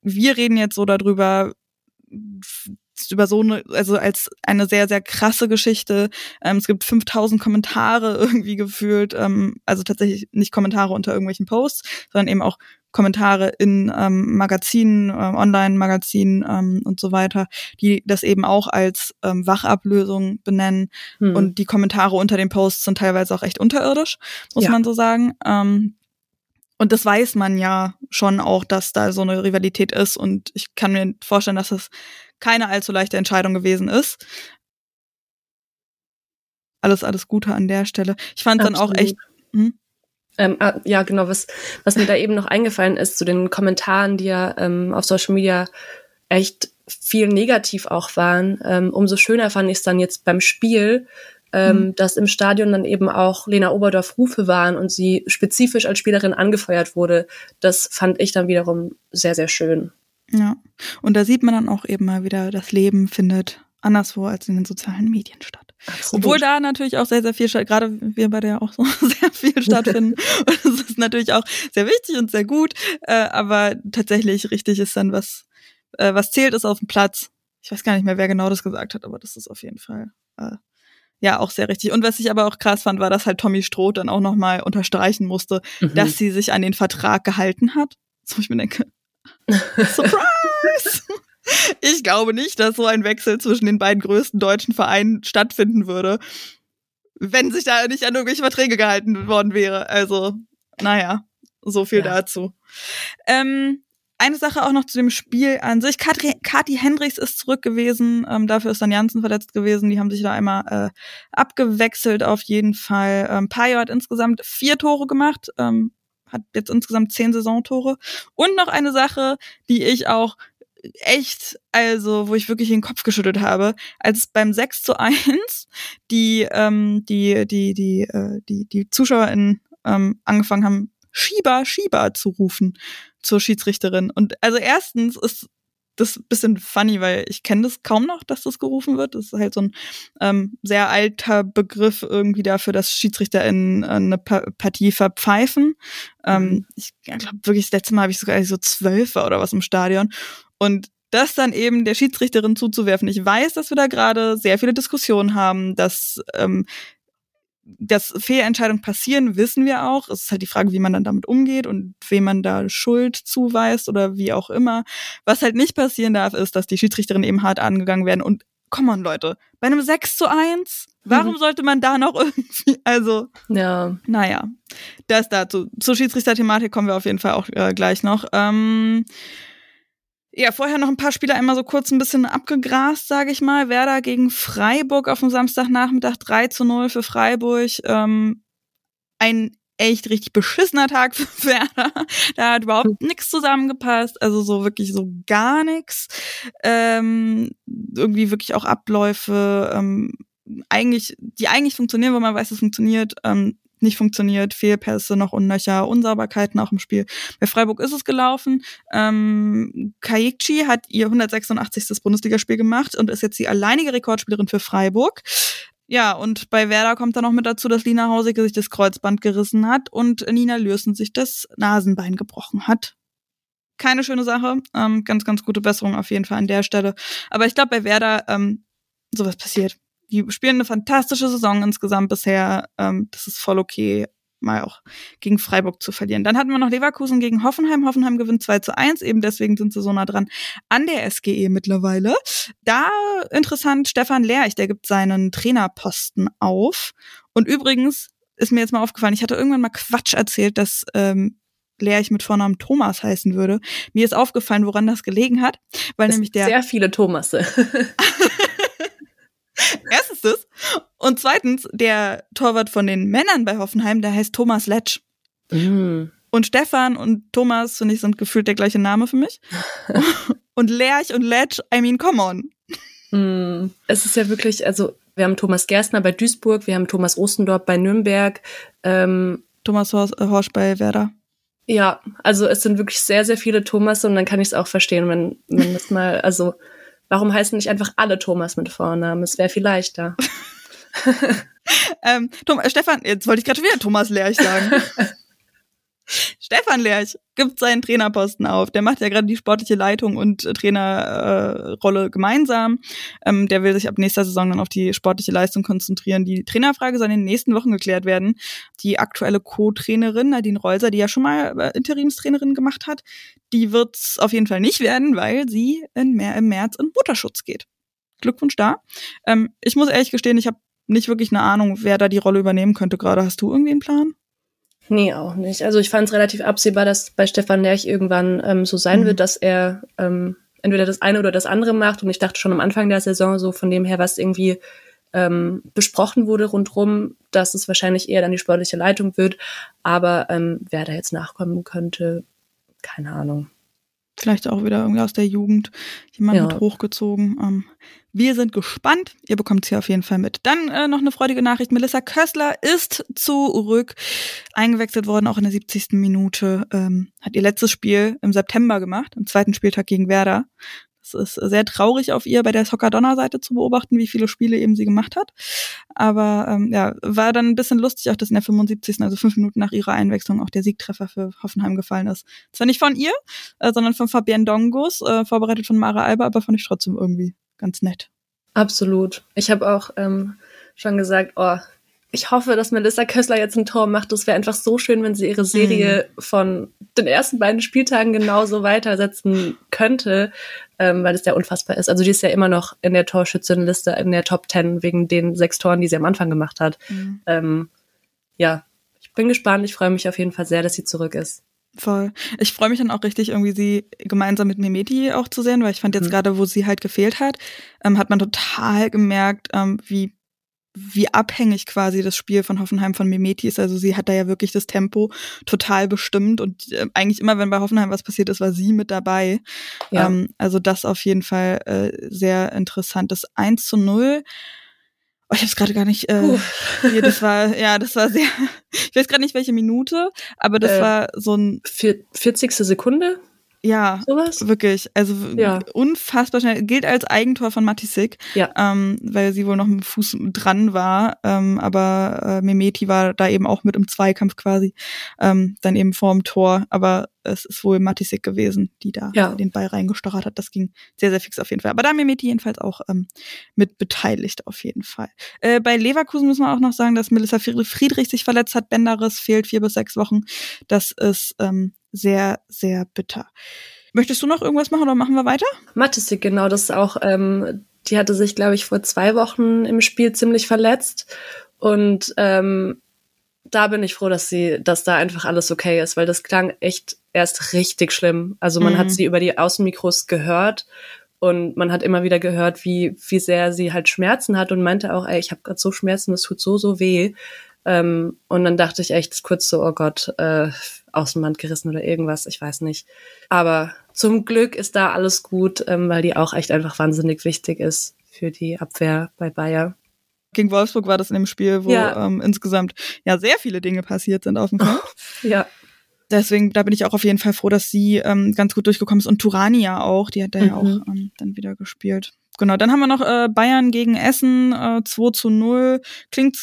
wir reden jetzt so darüber, über so eine, also als eine sehr, sehr krasse Geschichte. Ähm, es gibt 5000 Kommentare irgendwie gefühlt, ähm, also tatsächlich nicht Kommentare unter irgendwelchen Posts, sondern eben auch Kommentare in ähm, Magazinen, äh, Online-Magazinen ähm, und so weiter, die das eben auch als ähm, Wachablösung benennen. Hm. Und die Kommentare unter den Posts sind teilweise auch echt unterirdisch, muss ja. man so sagen. Ähm, und das weiß man ja schon auch, dass da so eine Rivalität ist. Und ich kann mir vorstellen, dass das keine allzu leichte Entscheidung gewesen ist. Alles, alles Gute an der Stelle. Ich fand dann auch echt. Hm? Ähm, ah, ja, genau, was, was mir da eben noch eingefallen ist zu den Kommentaren, die ja ähm, auf Social Media echt viel negativ auch waren. Ähm, umso schöner fand ich es dann jetzt beim Spiel, ähm, mhm. dass im Stadion dann eben auch Lena Oberdorf Rufe waren und sie spezifisch als Spielerin angefeuert wurde. Das fand ich dann wiederum sehr, sehr schön. Ja, und da sieht man dann auch eben mal wieder, das Leben findet anderswo als in den sozialen Medien statt. Absolut. Obwohl da natürlich auch sehr, sehr viel statt, gerade wir bei der auch so sehr viel stattfinden. und das ist natürlich auch sehr wichtig und sehr gut. Äh, aber tatsächlich richtig ist dann, was, äh, was zählt, ist auf dem Platz. Ich weiß gar nicht mehr, wer genau das gesagt hat, aber das ist auf jeden Fall äh, ja auch sehr richtig. Und was ich aber auch krass fand, war, dass halt Tommy Stroh dann auch nochmal unterstreichen musste, mhm. dass sie sich an den Vertrag gehalten hat. So ich mir denke, Surprise! Ich glaube nicht, dass so ein Wechsel zwischen den beiden größten deutschen Vereinen stattfinden würde, wenn sich da nicht an irgendwelche Verträge gehalten worden wäre. Also, naja, so viel ja. dazu. Ähm, eine Sache auch noch zu dem Spiel an sich. Katri, Kati Hendricks ist zurück gewesen. Ähm, dafür ist dann Janssen verletzt gewesen. Die haben sich da einmal äh, abgewechselt auf jeden Fall. Ähm, Payo hat insgesamt vier Tore gemacht. Ähm, hat jetzt insgesamt zehn Saisontore. Und noch eine Sache, die ich auch echt, also wo ich wirklich den Kopf geschüttelt habe, als beim 6 zu 1 die, ähm, die, die, die, äh, die, die ZuschauerInnen ähm, angefangen haben, Schieber, Schieber zu rufen zur Schiedsrichterin. Und also erstens ist das ein bisschen funny, weil ich kenne das kaum noch, dass das gerufen wird. Das ist halt so ein ähm, sehr alter Begriff irgendwie dafür, dass SchiedsrichterInnen eine pa Partie verpfeifen. Ähm, mhm. Ich glaube wirklich, das letzte Mal habe ich sogar so zwölf war oder was im Stadion. Und das dann eben der Schiedsrichterin zuzuwerfen. Ich weiß, dass wir da gerade sehr viele Diskussionen haben, dass ähm, dass Fehlentscheidungen passieren, wissen wir auch. Es ist halt die Frage, wie man dann damit umgeht und wem man da Schuld zuweist oder wie auch immer. Was halt nicht passieren darf, ist, dass die Schiedsrichterinnen eben hart angegangen werden. Und come on, Leute, bei einem 6 zu 1, warum mhm. sollte man da noch irgendwie, also, ja. naja, das dazu. Zur Schiedsrichter-Thematik kommen wir auf jeden Fall auch äh, gleich noch. Ähm, ja, vorher noch ein paar Spieler einmal so kurz ein bisschen abgegrast, sage ich mal. Werder gegen Freiburg auf dem Samstagnachmittag 3 zu 0 für Freiburg. Ähm, ein echt richtig beschissener Tag für Werder. Da hat überhaupt hm. nichts zusammengepasst, also so wirklich so gar nichts. Ähm, irgendwie wirklich auch Abläufe, ähm, eigentlich, die eigentlich funktionieren, wo man weiß, es funktioniert, ähm, nicht funktioniert, Fehlpässe noch unnöcher, Unsauberkeiten auch im Spiel. Bei Freiburg ist es gelaufen. Ähm, Kaikchi hat ihr 186. Bundesligaspiel gemacht und ist jetzt die alleinige Rekordspielerin für Freiburg. Ja, und bei Werder kommt dann noch mit dazu, dass Lina Hausige sich das Kreuzband gerissen hat und Nina Lürsen sich das Nasenbein gebrochen hat. Keine schöne Sache. Ähm, ganz, ganz gute Besserung auf jeden Fall an der Stelle. Aber ich glaube, bei Werder ähm, sowas passiert die spielen eine fantastische Saison insgesamt bisher. Ähm, das ist voll okay, mal auch gegen Freiburg zu verlieren. Dann hatten wir noch Leverkusen gegen Hoffenheim. Hoffenheim gewinnt 2 zu 1, eben deswegen sind sie so nah dran an der SGE mittlerweile. Da interessant, Stefan Lerch, der gibt seinen Trainerposten auf. Und übrigens ist mir jetzt mal aufgefallen, ich hatte irgendwann mal Quatsch erzählt, dass ähm, Lerch mit Vornamen Thomas heißen würde. Mir ist aufgefallen, woran das gelegen hat, weil das nämlich der sehr viele Thomasse. Erstens das. Und zweitens, der Torwart von den Männern bei Hoffenheim, der heißt Thomas Letsch. Mm. Und Stefan und Thomas, finde ich, sind gefühlt der gleiche Name für mich. und Lerch und Letsch, I mean, come on. Mm. Es ist ja wirklich, also wir haben Thomas Gerstner bei Duisburg, wir haben Thomas Ostendorp bei Nürnberg. Ähm, Thomas Horsch, äh, Horsch bei Werder. Ja, also es sind wirklich sehr, sehr viele Thomas und dann kann ich es auch verstehen, wenn, wenn das mal, also Warum heißen nicht einfach alle Thomas mit Vornamen? Es wäre viel leichter. ähm, Thomas, Stefan, jetzt wollte ich gerade wieder Thomas Lerch sagen. Stefan Lerch gibt seinen Trainerposten auf. Der macht ja gerade die sportliche Leitung und äh, Trainerrolle äh, gemeinsam. Ähm, der will sich ab nächster Saison dann auf die sportliche Leistung konzentrieren. Die Trainerfrage soll in den nächsten Wochen geklärt werden. Die aktuelle Co-Trainerin Nadine Reuser, die ja schon mal äh, Interimstrainerin gemacht hat, die wird's auf jeden Fall nicht werden, weil sie in mehr, im März in Mutterschutz geht. Glückwunsch da. Ähm, ich muss ehrlich gestehen, ich habe nicht wirklich eine Ahnung, wer da die Rolle übernehmen könnte gerade. Hast du irgendwie einen Plan? Nee, auch nicht. Also ich fand es relativ absehbar, dass bei Stefan Lerch irgendwann ähm, so sein mhm. wird, dass er ähm, entweder das eine oder das andere macht. Und ich dachte schon am Anfang der Saison so von dem her, was irgendwie ähm, besprochen wurde rundrum, dass es wahrscheinlich eher dann die sportliche Leitung wird. Aber ähm, wer da jetzt nachkommen könnte, keine Ahnung. Vielleicht auch wieder irgendwie aus der Jugend jemand ja. mit hochgezogen. Ähm, wir sind gespannt. Ihr bekommt es hier auf jeden Fall mit. Dann äh, noch eine freudige Nachricht. Melissa Kössler ist zurück. Eingewechselt worden, auch in der 70. Minute. Ähm, hat ihr letztes Spiel im September gemacht, am zweiten Spieltag gegen Werder. Es ist sehr traurig auf ihr bei der Soccer-Donner-Seite zu beobachten, wie viele Spiele eben sie gemacht hat. Aber ähm, ja, war dann ein bisschen lustig auch, dass in der 75., also fünf Minuten nach ihrer Einwechslung, auch der Siegtreffer für Hoffenheim gefallen ist. Zwar nicht von ihr, äh, sondern von Fabienne Dongos, äh, vorbereitet von Mara Alba, aber fand ich trotzdem irgendwie ganz nett. Absolut. Ich habe auch ähm, schon gesagt, oh, ich hoffe, dass Melissa Kössler jetzt ein Tor macht. Das wäre einfach so schön, wenn sie ihre Serie mhm. von den ersten beiden Spieltagen genauso weitersetzen könnte, ähm, weil es ja unfassbar ist. Also die ist ja immer noch in der Torschützenliste in der Top Ten wegen den sechs Toren, die sie am Anfang gemacht hat. Mhm. Ähm, ja, ich bin gespannt. Ich freue mich auf jeden Fall sehr, dass sie zurück ist. Voll. Ich freue mich dann auch richtig, irgendwie sie gemeinsam mit Mimeti auch zu sehen, weil ich fand jetzt mhm. gerade, wo sie halt gefehlt hat, ähm, hat man total gemerkt, ähm, wie wie abhängig quasi das Spiel von Hoffenheim von Mimeti ist. Also sie hat da ja wirklich das Tempo total bestimmt und äh, eigentlich immer, wenn bei Hoffenheim was passiert ist, war sie mit dabei. Ja. Ähm, also das auf jeden Fall äh, sehr interessant. Das 1 zu 0 Oh, ich habe es gerade gar nicht. Äh, hier, das war ja, das war sehr. Ich weiß gerade nicht welche Minute, aber das äh, war so ein 40. Sekunde. Ja, Sowas? wirklich. Also ja. unfassbar schnell. Gilt als Eigentor von Matisik, ja. ähm, weil sie wohl noch mit dem Fuß dran war. Ähm, aber äh, Memeti war da eben auch mit im Zweikampf quasi, ähm, dann eben vorm Tor. Aber es ist wohl Matisik gewesen, die da ja. den Ball reingestochert hat. Das ging sehr, sehr fix auf jeden Fall. Aber da Memeti jedenfalls auch ähm, mit beteiligt auf jeden Fall. Äh, bei Leverkusen muss man auch noch sagen, dass Melissa Friedrich sich verletzt hat. Benderis fehlt vier bis sechs Wochen. Das ist ähm, sehr, sehr bitter. Möchtest du noch irgendwas machen oder machen wir weiter? Matisik, genau, das ist auch, ähm, die hatte sich, glaube ich, vor zwei Wochen im Spiel ziemlich verletzt. Und ähm, da bin ich froh, dass sie, dass da einfach alles okay ist, weil das klang echt erst richtig schlimm. Also man mhm. hat sie über die Außenmikros gehört und man hat immer wieder gehört, wie, wie sehr sie halt Schmerzen hat und meinte auch, ey, ich habe gerade so Schmerzen, das tut so, so weh. Ähm, und dann dachte ich echt kurz so, oh Gott, äh, Außenband gerissen oder irgendwas, ich weiß nicht. Aber zum Glück ist da alles gut, ähm, weil die auch echt einfach wahnsinnig wichtig ist für die Abwehr bei Bayer. Gegen Wolfsburg war das in dem Spiel, wo ja. ähm, insgesamt ja sehr viele Dinge passiert sind auf dem Feld. ja. Deswegen, da bin ich auch auf jeden Fall froh, dass sie ähm, ganz gut durchgekommen ist und Turani ja auch, die hat da mhm. ja auch ähm, dann wieder gespielt. Genau, dann haben wir noch äh, Bayern gegen Essen, äh, 2 zu 0. Klingt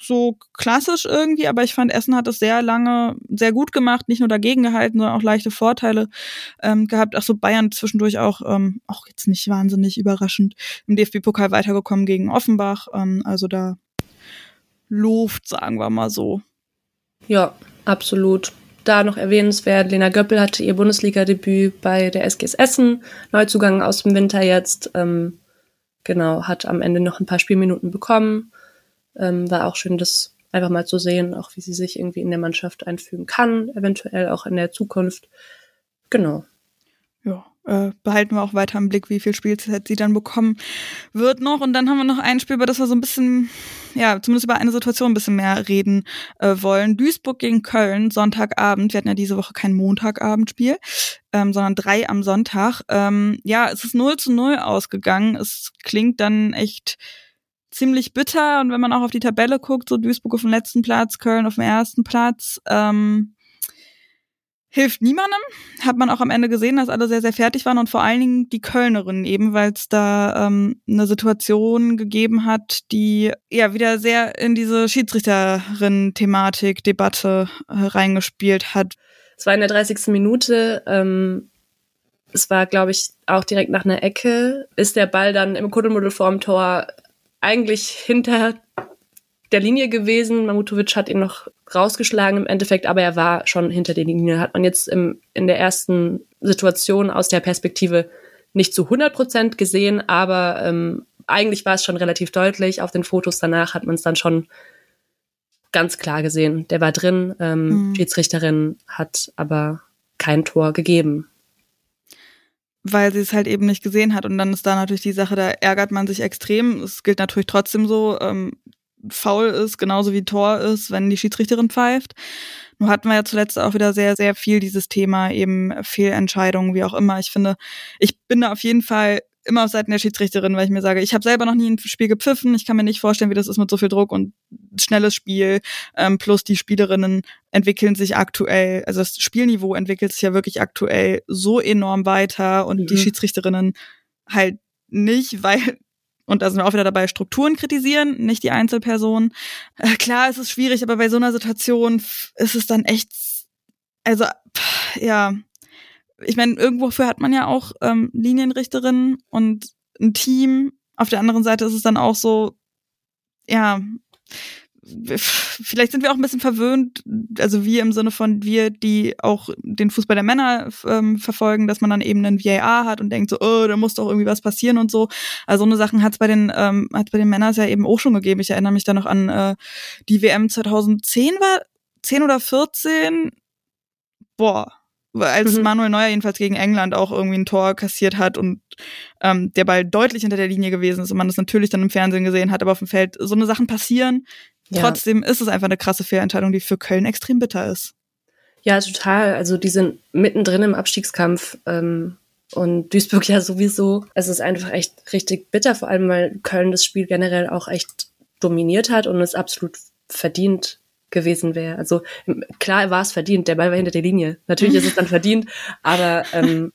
so klassisch irgendwie, aber ich fand, Essen hat es sehr lange sehr gut gemacht, nicht nur dagegen gehalten, sondern auch leichte Vorteile ähm, gehabt. Ach so, Bayern zwischendurch auch, ähm, auch jetzt nicht wahnsinnig überraschend, im DFB-Pokal weitergekommen gegen Offenbach. Ähm, also da Luft, sagen wir mal so. Ja, absolut da noch erwähnenswert, Lena Göppel hatte ihr Bundesliga-Debüt bei der SGS Essen, Neuzugang aus dem Winter jetzt, ähm, genau, hat am Ende noch ein paar Spielminuten bekommen. Ähm, war auch schön, das einfach mal zu sehen, auch wie sie sich irgendwie in der Mannschaft einfügen kann, eventuell auch in der Zukunft. Genau. Ja, äh, behalten wir auch weiter im Blick, wie viel Spielzeit sie dann bekommen wird noch. Und dann haben wir noch ein Spiel, über das wir so ein bisschen, ja, zumindest über eine Situation ein bisschen mehr reden äh, wollen. Duisburg gegen Köln, Sonntagabend. Wir hatten ja diese Woche kein Montagabendspiel, ähm, sondern drei am Sonntag. Ähm, ja, es ist 0 zu 0 ausgegangen. Es klingt dann echt ziemlich bitter. Und wenn man auch auf die Tabelle guckt, so Duisburg auf dem letzten Platz, Köln auf dem ersten Platz, ähm, hilft niemandem. Hat man auch am Ende gesehen, dass alle sehr, sehr fertig waren und vor allen Dingen die Kölnerinnen eben, weil es da ähm, eine Situation gegeben hat, die ja wieder sehr in diese Schiedsrichterin-Thematik, Debatte äh, reingespielt hat. Es war in der 30. Minute. Ähm, es war, glaube ich, auch direkt nach einer Ecke. Ist der Ball dann im Kuddelmuddel vorm Tor eigentlich hinter der Linie gewesen. Mamutovic hat ihn noch rausgeschlagen im Endeffekt, aber er war schon hinter der Linie. Hat man jetzt im, in der ersten Situation aus der Perspektive nicht zu 100 Prozent gesehen, aber ähm, eigentlich war es schon relativ deutlich. Auf den Fotos danach hat man es dann schon ganz klar gesehen. Der war drin. Ähm, mhm. Schiedsrichterin hat aber kein Tor gegeben. Weil sie es halt eben nicht gesehen hat. Und dann ist da natürlich die Sache, da ärgert man sich extrem. Es gilt natürlich trotzdem so, ähm, faul ist, genauso wie Tor ist, wenn die Schiedsrichterin pfeift. Nur hatten wir ja zuletzt auch wieder sehr, sehr viel dieses Thema eben Fehlentscheidungen, wie auch immer. Ich finde, ich bin da auf jeden Fall immer auf Seiten der Schiedsrichterin, weil ich mir sage, ich habe selber noch nie ein Spiel gepfiffen. Ich kann mir nicht vorstellen, wie das ist mit so viel Druck und schnelles Spiel. Ähm, plus die Spielerinnen entwickeln sich aktuell, also das Spielniveau entwickelt sich ja wirklich aktuell so enorm weiter und mhm. die Schiedsrichterinnen halt nicht, weil und da sind wir auch wieder dabei, Strukturen kritisieren, nicht die Einzelpersonen. Äh, klar, es ist schwierig, aber bei so einer Situation ist es dann echt, also ja, ich meine, irgendwofür hat man ja auch ähm, Linienrichterinnen und ein Team. Auf der anderen Seite ist es dann auch so, ja, vielleicht sind wir auch ein bisschen verwöhnt, also wir im Sinne von wir, die auch den Fußball der Männer ähm, verfolgen, dass man dann eben einen VAR hat und denkt so, oh, da muss doch irgendwie was passieren und so. Also so eine Sachen hat es bei den ähm, hat bei den Männern ja eben auch schon gegeben. Ich erinnere mich da noch an äh, die WM 2010 war 10 oder 14. Boah, als mhm. Manuel Neuer jedenfalls gegen England auch irgendwie ein Tor kassiert hat und ähm, der Ball deutlich hinter der Linie gewesen ist und man das natürlich dann im Fernsehen gesehen hat, aber auf dem Feld so eine Sachen passieren, ja. Trotzdem ist es einfach eine krasse Fehlentscheidung, die für Köln extrem bitter ist. Ja, total. Also die sind mittendrin im Abstiegskampf ähm, und Duisburg ja sowieso. Es ist einfach echt richtig bitter, vor allem weil Köln das Spiel generell auch echt dominiert hat und es absolut verdient gewesen wäre. Also klar war es verdient, der Ball war hinter der Linie. Natürlich ist es dann verdient, aber ähm,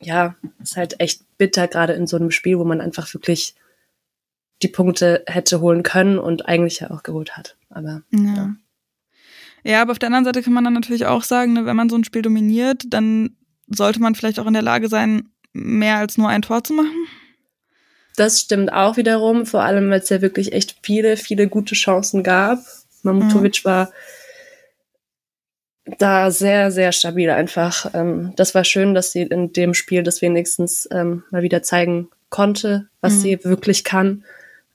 ja, ist halt echt bitter, gerade in so einem Spiel, wo man einfach wirklich die Punkte hätte holen können und eigentlich ja auch geholt hat. Aber ja. ja. Ja, aber auf der anderen Seite kann man dann natürlich auch sagen, ne, wenn man so ein Spiel dominiert, dann sollte man vielleicht auch in der Lage sein, mehr als nur ein Tor zu machen. Das stimmt auch wiederum, vor allem weil es ja wirklich echt viele, viele gute Chancen gab. Mamutovic mhm. war da sehr, sehr stabil einfach. Ähm, das war schön, dass sie in dem Spiel das wenigstens ähm, mal wieder zeigen konnte, was mhm. sie wirklich kann.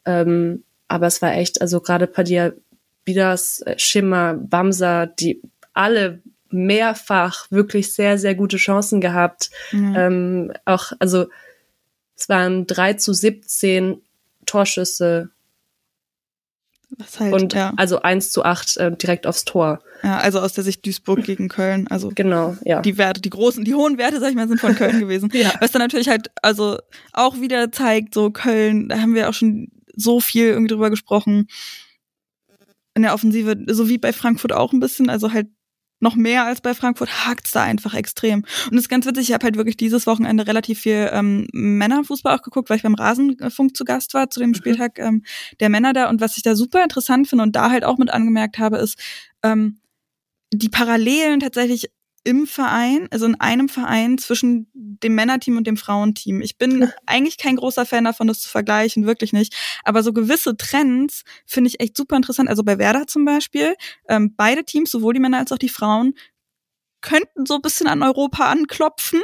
Ähm, aber es war echt, also gerade Padia Bidas, äh, Schimmer, Bamsa, die alle mehrfach wirklich sehr, sehr gute Chancen gehabt. Mhm. Ähm, auch, also es waren drei zu 17 Torschüsse. Halt, und ja. also eins zu acht äh, direkt aufs Tor. Ja, also aus der Sicht Duisburg gegen Köln. Also genau, ja. Die Werte, die großen, die hohen Werte, sag ich mal, sind von Köln gewesen. ja. Was dann natürlich halt, also auch wieder zeigt, so Köln, da haben wir auch schon so viel irgendwie drüber gesprochen. In der Offensive, so wie bei Frankfurt auch ein bisschen, also halt noch mehr als bei Frankfurt hakt's da einfach extrem. Und das ist ganz witzig, ich habe halt wirklich dieses Wochenende relativ viel ähm, Männerfußball auch geguckt, weil ich beim Rasenfunk zu Gast war, zu dem mhm. Spieltag ähm, der Männer da. Und was ich da super interessant finde und da halt auch mit angemerkt habe, ist ähm, die Parallelen tatsächlich im Verein, also in einem Verein zwischen dem Männerteam und dem Frauenteam. Ich bin eigentlich kein großer Fan davon, das zu vergleichen, wirklich nicht. Aber so gewisse Trends finde ich echt super interessant. Also bei Werder zum Beispiel, ähm, beide Teams, sowohl die Männer als auch die Frauen, könnten so ein bisschen an Europa anklopfen,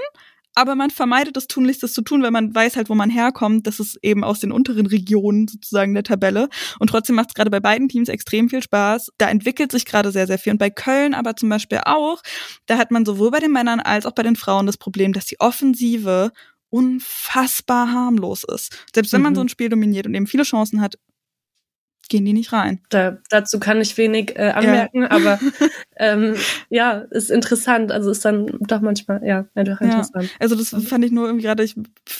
aber man vermeidet es tunlichst, das zu tun, weil man weiß halt, wo man herkommt. Das ist eben aus den unteren Regionen sozusagen der Tabelle. Und trotzdem macht es gerade bei beiden Teams extrem viel Spaß. Da entwickelt sich gerade sehr, sehr viel. Und bei Köln aber zum Beispiel auch, da hat man sowohl bei den Männern als auch bei den Frauen das Problem, dass die Offensive unfassbar harmlos ist. Selbst wenn man mhm. so ein Spiel dominiert und eben viele Chancen hat, gehen die nicht rein. Da, dazu kann ich wenig äh, anmerken, ja. aber ähm, ja, ist interessant. Also ist dann doch manchmal ja einfach interessant. Ja. Also das fand ich nur irgendwie gerade, ich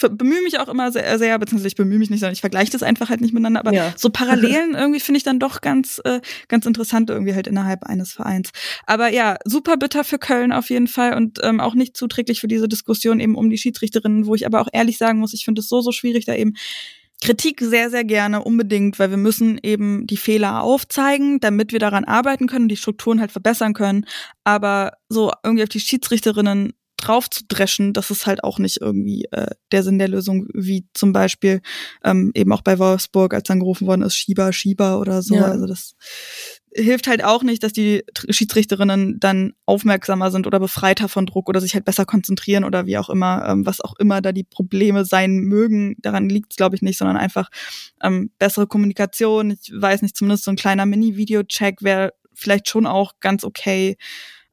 bemühe mich auch immer sehr, sehr, beziehungsweise ich bemühe mich nicht, sondern ich vergleiche das einfach halt nicht miteinander, aber ja. so Parallelen irgendwie finde ich dann doch ganz, äh, ganz interessant irgendwie halt innerhalb eines Vereins. Aber ja, super bitter für Köln auf jeden Fall und ähm, auch nicht zuträglich für diese Diskussion eben um die Schiedsrichterinnen, wo ich aber auch ehrlich sagen muss, ich finde es so, so schwierig, da eben Kritik sehr, sehr gerne, unbedingt, weil wir müssen eben die Fehler aufzeigen, damit wir daran arbeiten können die Strukturen halt verbessern können. Aber so irgendwie auf die Schiedsrichterinnen drauf zu dreschen, das ist halt auch nicht irgendwie äh, der Sinn der Lösung, wie zum Beispiel ähm, eben auch bei Wolfsburg, als dann gerufen worden ist, Schieber, Schieber oder so. Ja. Also das hilft halt auch nicht, dass die Schiedsrichterinnen dann aufmerksamer sind oder befreiter von Druck oder sich halt besser konzentrieren oder wie auch immer, ähm, was auch immer da die Probleme sein mögen. Daran liegt es, glaube ich, nicht, sondern einfach ähm, bessere Kommunikation. Ich weiß nicht, zumindest so ein kleiner Mini-Video-Check wäre vielleicht schon auch ganz okay.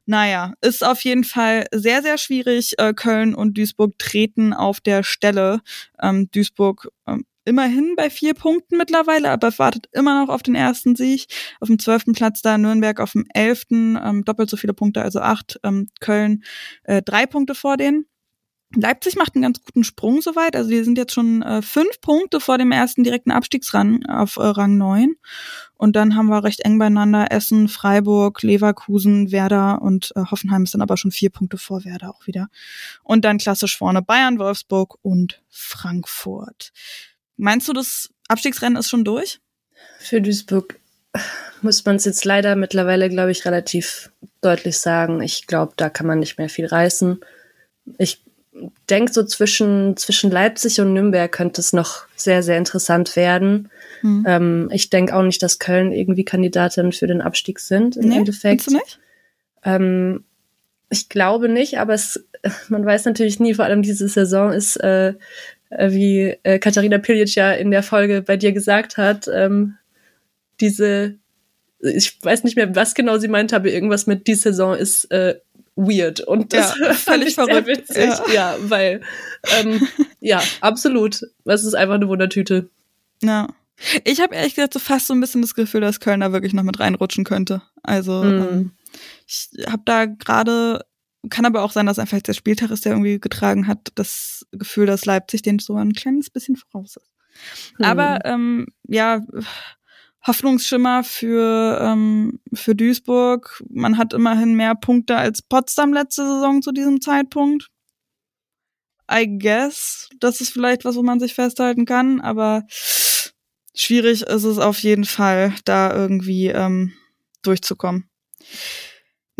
Naja, ist auf jeden Fall sehr, sehr schwierig. Äh, Köln und Duisburg treten auf der Stelle. Ähm, Duisburg ähm, immerhin bei vier Punkten mittlerweile, aber wartet immer noch auf den ersten Sieg. Auf dem zwölften Platz da Nürnberg auf dem elften, ähm, doppelt so viele Punkte, also acht. Ähm, Köln äh, drei Punkte vor denen. Leipzig macht einen ganz guten Sprung soweit. Also die sind jetzt schon äh, fünf Punkte vor dem ersten direkten Abstiegsrang auf äh, Rang neun. Und dann haben wir recht eng beieinander Essen, Freiburg, Leverkusen, Werder und äh, Hoffenheim ist dann aber schon vier Punkte vor Werder auch wieder. Und dann klassisch vorne Bayern, Wolfsburg und Frankfurt. Meinst du, das Abstiegsrennen ist schon durch? Für Duisburg muss man es jetzt leider mittlerweile, glaube ich, relativ deutlich sagen. Ich glaube, da kann man nicht mehr viel reißen. Ich denke, so zwischen, zwischen Leipzig und Nürnberg könnte es noch sehr, sehr interessant werden. Hm. Ähm, ich denke auch nicht, dass Köln irgendwie Kandidatin für den Abstieg sind im nee, Endeffekt. Du nicht? Ähm, ich glaube nicht, aber es, man weiß natürlich nie, vor allem diese Saison ist äh, wie äh, Katharina Pilic ja in der Folge bei dir gesagt hat, ähm, diese, ich weiß nicht mehr, was genau sie meinte, aber irgendwas mit die Saison ist äh, weird und das ja, fand ich verrückt. sehr witzig, ja, ja weil ähm, ja absolut, es ist einfach eine Wundertüte. Ja. Ich habe ehrlich gesagt so fast so ein bisschen das Gefühl, dass Köln da wirklich noch mit reinrutschen könnte. Also mm. ähm, ich habe da gerade kann aber auch sein, dass einfach der Spieltag ist, der irgendwie getragen hat, das Gefühl, dass Leipzig den so ein kleines bisschen voraus ist. Hm. Aber ähm, ja, Hoffnungsschimmer für, ähm, für Duisburg. Man hat immerhin mehr Punkte als Potsdam letzte Saison zu diesem Zeitpunkt. I guess, das ist vielleicht was, wo man sich festhalten kann, aber schwierig ist es auf jeden Fall, da irgendwie ähm, durchzukommen.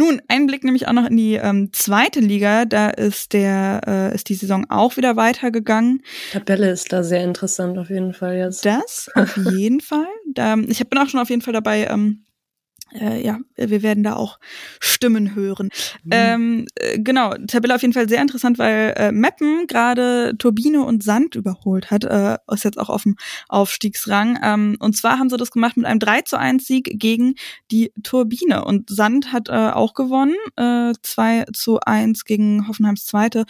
Nun, ein Blick nämlich auch noch in die ähm, zweite Liga. Da ist der äh, ist die Saison auch wieder weitergegangen. Tabelle ist da sehr interessant auf jeden Fall jetzt. Das auf jeden Fall. Da, ich bin auch schon auf jeden Fall dabei, ähm, äh, ja, wir werden da auch Stimmen hören. Mhm. Ähm, äh, genau, Tabelle auf jeden Fall sehr interessant, weil äh, Meppen gerade Turbine und Sand überholt hat, äh, ist jetzt auch auf dem Aufstiegsrang. Ähm, und zwar haben sie das gemacht mit einem 3 zu 1 Sieg gegen die Turbine. Und Sand hat äh, auch gewonnen, äh, 2 zu 1 gegen Hoffenheims Zweite.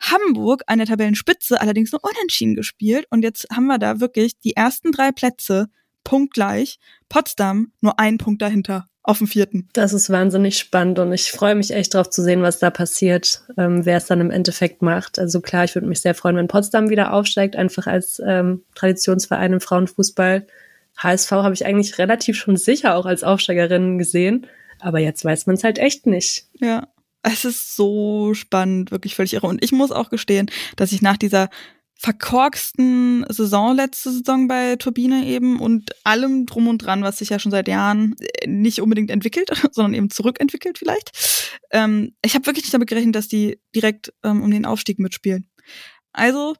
Hamburg an der Tabellenspitze allerdings nur unentschieden gespielt. Und jetzt haben wir da wirklich die ersten drei Plätze punktgleich. Potsdam nur ein Punkt dahinter auf dem vierten. Das ist wahnsinnig spannend und ich freue mich echt drauf zu sehen, was da passiert, ähm, wer es dann im Endeffekt macht. Also klar, ich würde mich sehr freuen, wenn Potsdam wieder aufsteigt, einfach als ähm, Traditionsverein im Frauenfußball. HSV habe ich eigentlich relativ schon sicher auch als Aufsteigerin gesehen, aber jetzt weiß man es halt echt nicht. Ja, es ist so spannend, wirklich völlig irre. Und ich muss auch gestehen, dass ich nach dieser verkorksten Saison letzte Saison bei Turbine eben und allem drum und dran, was sich ja schon seit Jahren äh, nicht unbedingt entwickelt, sondern eben zurückentwickelt vielleicht. Ähm, ich habe wirklich nicht damit gerechnet, dass die direkt ähm, um den Aufstieg mitspielen. Also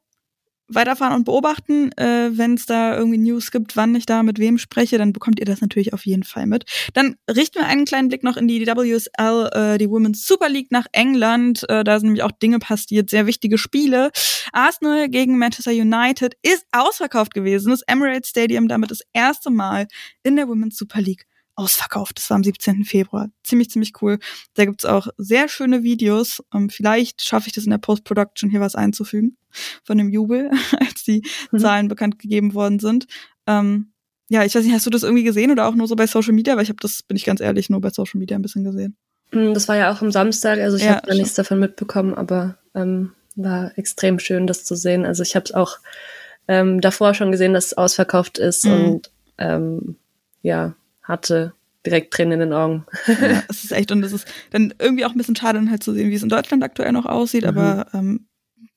weiterfahren und beobachten. Äh, Wenn es da irgendwie News gibt, wann ich da mit wem spreche, dann bekommt ihr das natürlich auf jeden Fall mit. Dann richten wir einen kleinen Blick noch in die WSL, äh, die Women's Super League nach England. Äh, da sind nämlich auch Dinge passiert, sehr wichtige Spiele. Arsenal gegen Manchester United ist ausverkauft gewesen. Das Emirates Stadium damit das erste Mal in der Women's Super League ausverkauft. Das war am 17. Februar. Ziemlich, ziemlich cool. Da gibt's auch sehr schöne Videos. Ähm, vielleicht schaffe ich das in der Post-Production hier was einzufügen von dem Jubel, als die mhm. Zahlen bekannt gegeben worden sind. Ähm, ja, ich weiß nicht, hast du das irgendwie gesehen oder auch nur so bei Social Media? Weil ich habe das, bin ich ganz ehrlich, nur bei Social Media ein bisschen gesehen. Hm, das war ja auch am Samstag, also ich ja, habe da nichts davon mitbekommen, aber ähm, war extrem schön, das zu sehen. Also ich habe es auch ähm, davor schon gesehen, dass es ausverkauft ist mhm. und ähm, ja, hatte direkt Tränen in den Augen. ja, es ist echt und es ist dann irgendwie auch ein bisschen schade, dann halt zu sehen, wie es in Deutschland aktuell noch aussieht, mhm. aber ähm,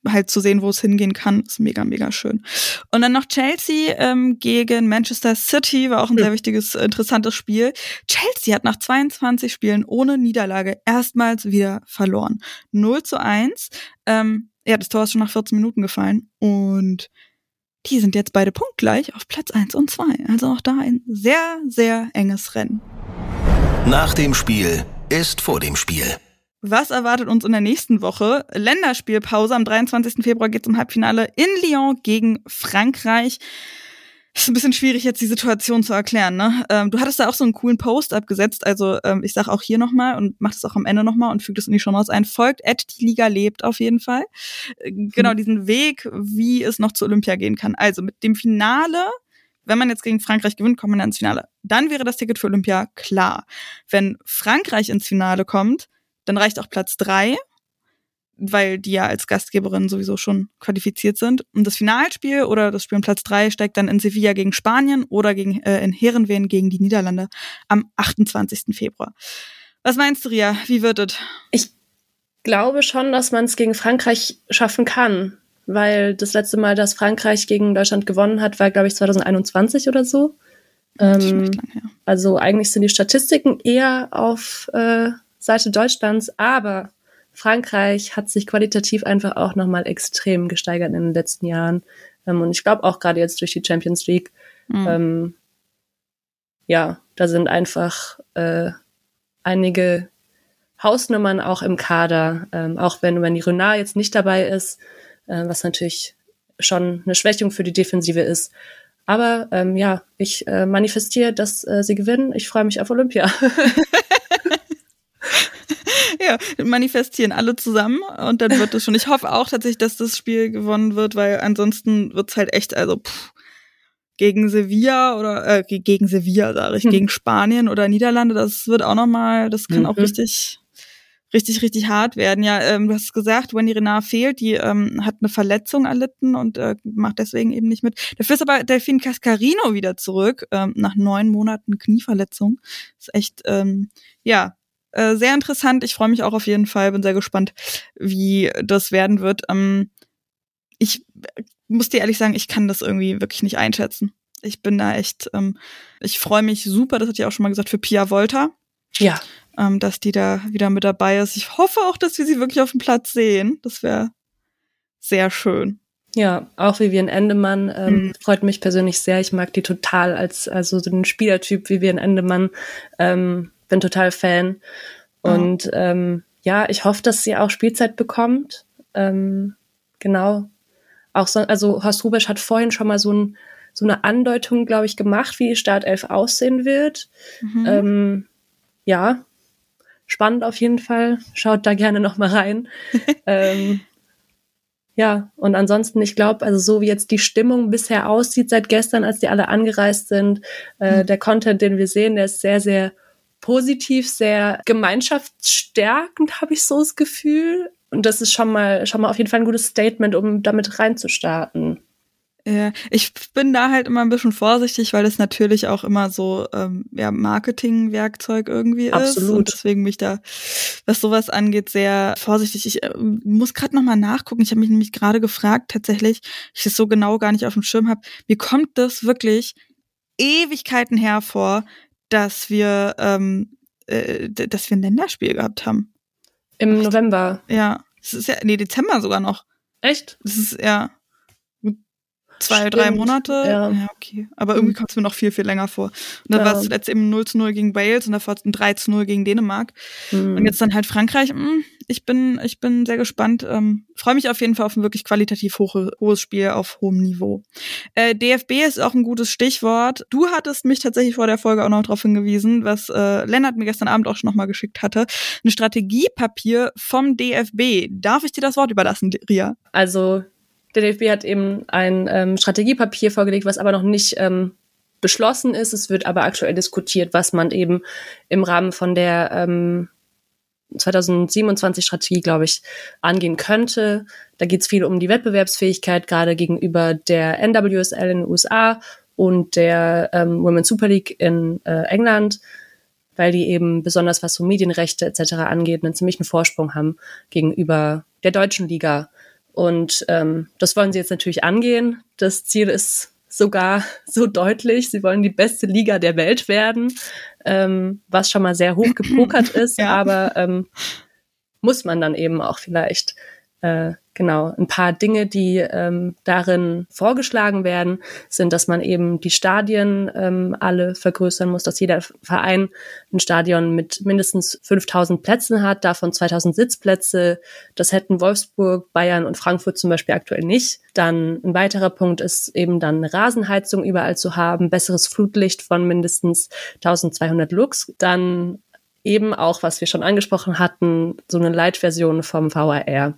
halt zu sehen, wo es hingehen kann, ist mega, mega schön. Und dann noch Chelsea ähm, gegen Manchester City, war auch ein sehr wichtiges, interessantes Spiel. Chelsea hat nach 22 Spielen ohne Niederlage erstmals wieder verloren. 0 zu 1. Ähm, ja, das Tor ist schon nach 14 Minuten gefallen. Und die sind jetzt beide punktgleich auf Platz 1 und 2. Also auch da ein sehr, sehr enges Rennen. Nach dem Spiel ist vor dem Spiel. Was erwartet uns in der nächsten Woche? Länderspielpause. Am 23. Februar geht es im Halbfinale in Lyon gegen Frankreich. Ist ein bisschen schwierig, jetzt die Situation zu erklären. Ne? Ähm, du hattest da auch so einen coolen Post abgesetzt. Also ähm, ich sage auch hier nochmal und mach das auch am Ende nochmal und füge das in die Show Notes ein. Folgt at die Liga lebt auf jeden Fall. Äh, genau mhm. diesen Weg, wie es noch zu Olympia gehen kann. Also mit dem Finale wenn man jetzt gegen Frankreich gewinnt, kommt man dann ins Finale. Dann wäre das Ticket für Olympia klar. Wenn Frankreich ins Finale kommt, dann reicht auch Platz drei, weil die ja als Gastgeberin sowieso schon qualifiziert sind. Und das Finalspiel oder das Spiel um Platz drei steigt dann in Sevilla gegen Spanien oder gegen, äh, in Herrenwehen gegen die Niederlande am 28. Februar. Was meinst du, Ria? Wie wird es? Ich glaube schon, dass man es gegen Frankreich schaffen kann, weil das letzte Mal, dass Frankreich gegen Deutschland gewonnen hat, war, glaube ich, 2021 oder so. Ähm, also eigentlich sind die Statistiken eher auf äh, Seite Deutschlands, aber Frankreich hat sich qualitativ einfach auch nochmal extrem gesteigert in den letzten Jahren. Ähm, und ich glaube auch gerade jetzt durch die Champions League. Mhm. Ähm, ja, da sind einfach äh, einige Hausnummern auch im Kader, ähm, auch wenn, wenn die Renard jetzt nicht dabei ist, äh, was natürlich schon eine Schwächung für die Defensive ist. Aber ähm, ja, ich äh, manifestiere, dass äh, sie gewinnen. Ich freue mich auf Olympia. ja, manifestieren alle zusammen und dann wird es schon. Ich hoffe auch tatsächlich, dass das Spiel gewonnen wird, weil ansonsten wird's halt echt, also pff, gegen Sevilla oder äh, gegen Sevilla, sage ich, hm. gegen Spanien oder Niederlande, das wird auch nochmal, das kann mhm. auch richtig richtig, richtig hart werden. Ja, ähm, du hast gesagt, Wendy Renard fehlt, die ähm, hat eine Verletzung erlitten und äh, macht deswegen eben nicht mit. Dafür ist aber Delfin Cascarino wieder zurück, ähm, nach neun Monaten Knieverletzung. Ist echt, ähm, ja, äh, sehr interessant. Ich freue mich auch auf jeden Fall, bin sehr gespannt, wie das werden wird. Ähm, ich muss dir ehrlich sagen, ich kann das irgendwie wirklich nicht einschätzen. Ich bin da echt, ähm, ich freue mich super, das hat ja auch schon mal gesagt, für Pia Volta. Ja. Ähm, dass die da wieder mit dabei ist. Ich hoffe auch, dass wir sie wirklich auf dem Platz sehen. Das wäre sehr schön. Ja, auch Vivian Endemann ähm, mhm. freut mich persönlich sehr. Ich mag die total als also so den Spielertyp Vivian Endemann. Ähm, bin total Fan. Und mhm. ähm, ja, ich hoffe, dass sie auch Spielzeit bekommt. Ähm, genau. Auch so, also Horst Rubesch hat vorhin schon mal so, ein, so eine Andeutung, glaube ich, gemacht, wie die Startelf aussehen wird. Mhm. Ähm, ja, spannend auf jeden Fall. Schaut da gerne noch mal rein. ähm, ja, und ansonsten, ich glaube, also so wie jetzt die Stimmung bisher aussieht seit gestern, als die alle angereist sind, äh, mhm. der Content, den wir sehen, der ist sehr, sehr positiv, sehr gemeinschaftsstärkend, habe ich so das Gefühl. Und das ist schon mal, schon mal auf jeden Fall ein gutes Statement, um damit reinzustarten. Ja, ich bin da halt immer ein bisschen vorsichtig, weil es natürlich auch immer so ähm, ja, Marketingwerkzeug irgendwie Absolut. ist. Und deswegen mich da, was sowas angeht, sehr vorsichtig. Ich äh, muss gerade nochmal nachgucken. Ich habe mich nämlich gerade gefragt, tatsächlich, ich das so genau gar nicht auf dem Schirm habe, wie kommt das wirklich Ewigkeiten hervor, dass wir, ähm, äh, dass wir ein Länderspiel gehabt haben? Im November. Ja. Das ist ja, nee, Dezember sogar noch. Echt? Das ist, ja zwei, Stimmt. drei Monate. Ja. ja, okay. Aber irgendwie mhm. kommt es mir noch viel, viel länger vor. Und dann ja. war es zuletzt eben 0 zu 0 gegen Wales und davor ein 3 zu 0 gegen Dänemark. Mhm. Und jetzt dann halt Frankreich. Hm, ich bin, ich bin sehr gespannt. Ähm, Freue mich auf jeden Fall auf ein wirklich qualitativ hohe, hohes Spiel auf hohem Niveau. Äh, DFB ist auch ein gutes Stichwort. Du hattest mich tatsächlich vor der Folge auch noch darauf hingewiesen, was äh, Lennart mir gestern Abend auch schon nochmal geschickt hatte. Ein Strategiepapier vom DFB. Darf ich dir das Wort überlassen, Ria? Also der DFB hat eben ein ähm, Strategiepapier vorgelegt, was aber noch nicht ähm, beschlossen ist. Es wird aber aktuell diskutiert, was man eben im Rahmen von der ähm, 2027 Strategie, glaube ich, angehen könnte. Da geht es viel um die Wettbewerbsfähigkeit, gerade gegenüber der NWSL in den USA und der ähm, Women's Super League in äh, England, weil die eben besonders was so Medienrechte etc. angeht, einen ziemlichen Vorsprung haben gegenüber der deutschen Liga Und ähm, das wollen sie jetzt natürlich angehen. Das Ziel ist sogar so deutlich. Sie wollen die beste Liga der Welt werden, ähm, was schon mal sehr hoch gepokert ist, ja. aber ähm, muss man dann eben auch vielleicht. Äh, genau, ein paar Dinge, die ähm, darin vorgeschlagen werden, sind, dass man eben die Stadien ähm, alle vergrößern muss, dass jeder Verein ein Stadion mit mindestens 5000 Plätzen hat, davon 2000 Sitzplätze. Das hätten Wolfsburg, Bayern und Frankfurt zum Beispiel aktuell nicht. Dann ein weiterer Punkt ist eben dann eine Rasenheizung überall zu haben, besseres Flutlicht von mindestens 1200 Lux. Dann eben auch, was wir schon angesprochen hatten, so eine Light-Version vom VAR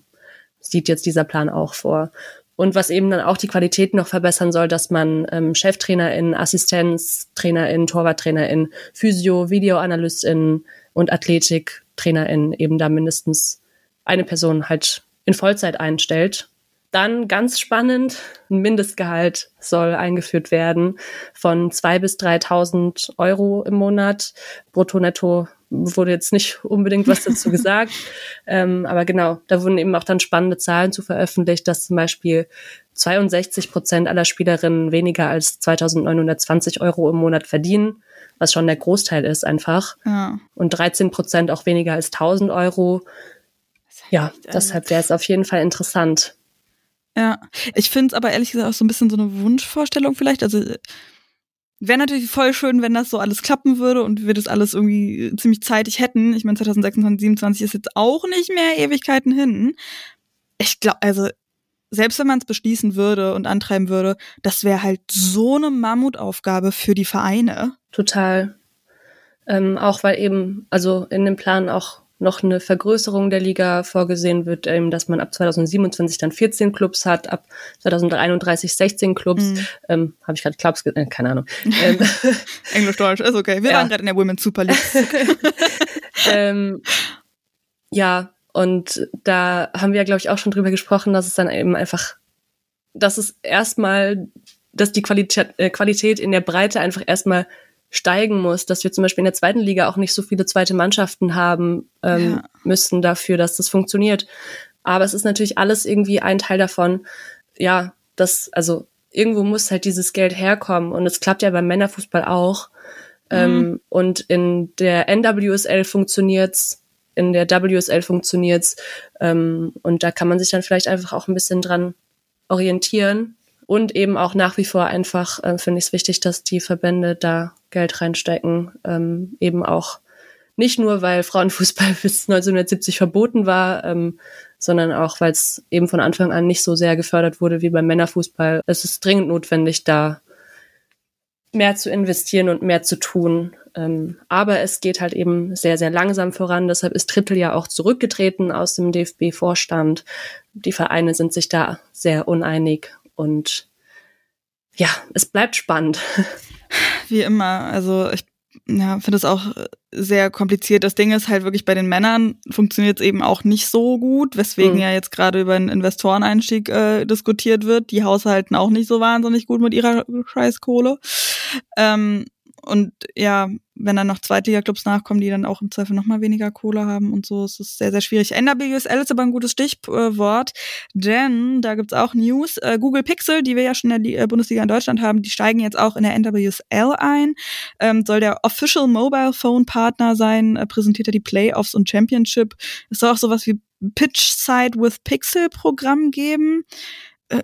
sieht jetzt dieser Plan auch vor. Und was eben dann auch die Qualität noch verbessern soll, dass man ähm, Cheftrainerin, Assistenztrainerin, Torwarttrainerin, Physio, Videoanalystin und Athletiktrainerin eben da mindestens eine Person halt in Vollzeit einstellt. Dann ganz spannend, ein Mindestgehalt soll eingeführt werden von zwei bis 3.000 Euro im Monat, brutto netto wurde jetzt nicht unbedingt was dazu gesagt. ähm, aber genau, da wurden eben auch dann spannende Zahlen zu veröffentlicht, dass zum Beispiel 62 Prozent aller Spielerinnen weniger als 2920 Euro im Monat verdienen, was schon der Großteil ist einfach. Ja. Und 13 Prozent auch weniger als 1000 Euro. Ja, deshalb wäre es auf jeden Fall interessant. Ja, ich finde es aber ehrlich gesagt auch so ein bisschen so eine Wunschvorstellung vielleicht. Also Wäre natürlich voll schön, wenn das so alles klappen würde und wir das alles irgendwie ziemlich zeitig hätten. Ich meine, 2026, 2027 ist jetzt auch nicht mehr Ewigkeiten hin. Ich glaube, also selbst wenn man es beschließen würde und antreiben würde, das wäre halt so eine Mammutaufgabe für die Vereine. Total. Ähm, auch weil eben, also in dem Plan auch noch eine Vergrößerung der Liga vorgesehen wird, ähm, dass man ab 2027 dann 14 Clubs hat, ab 2031 16 Clubs. Mhm. Ähm, Habe ich gerade Clubs, äh, keine Ahnung. Ähm, Englisch-Deutsch, ist okay. Wir ja. waren gerade in der Women's Super League. ähm, ja, und da haben wir ja, glaube ich, auch schon drüber gesprochen, dass es dann eben einfach, dass es erstmal, dass die Qualität, äh, Qualität in der Breite einfach erstmal steigen muss, dass wir zum Beispiel in der zweiten Liga auch nicht so viele zweite Mannschaften haben ähm, ja. müssten dafür, dass das funktioniert. Aber es ist natürlich alles irgendwie ein Teil davon, ja, das, also irgendwo muss halt dieses Geld herkommen und es klappt ja beim Männerfußball auch. Ähm, mhm. Ähm, und in der NWSL funktioniert's, in der WSL funktioniert's ähm, und da kann man sich dann vielleicht einfach auch ein bisschen dran orientieren und eben auch nach wie vor einfach äh, finde ich es wichtig, dass die Verbände da Geld reinstecken, ähm, eben auch nicht nur, weil Frauenfußball bis 1970 verboten war, ähm, sondern auch, weil es eben von Anfang an nicht so sehr gefördert wurde wie beim Männerfußball. Es ist dringend notwendig, da mehr zu investieren und mehr zu tun. Ähm, aber es geht halt eben sehr, sehr langsam voran. Deshalb ist Drittel ja auch zurückgetreten aus dem DFB-Vorstand. Die Vereine sind sich da sehr uneinig und ja, es bleibt spannend. Wie immer, also ich ja, finde es auch sehr kompliziert. Das Ding ist halt wirklich bei den Männern funktioniert es eben auch nicht so gut, weswegen mhm. ja jetzt gerade über einen Investoreneinstieg äh, diskutiert wird. Die Haushalten auch nicht so wahnsinnig gut mit ihrer Scheißkohle. Ähm, und ja, wenn dann noch Zweitliga-Clubs nachkommen, die dann auch im Zweifel nochmal weniger Kohle haben und so, ist es sehr, sehr schwierig. NWSL ist aber ein gutes Stichwort, denn da gibt's auch News. Äh, Google Pixel, die wir ja schon in der äh, Bundesliga in Deutschland haben, die steigen jetzt auch in der NWSL ein. Ähm, soll der Official Mobile Phone Partner sein, äh, präsentiert er die Playoffs und Championship. Es soll auch sowas wie Pitch Side with Pixel Programm geben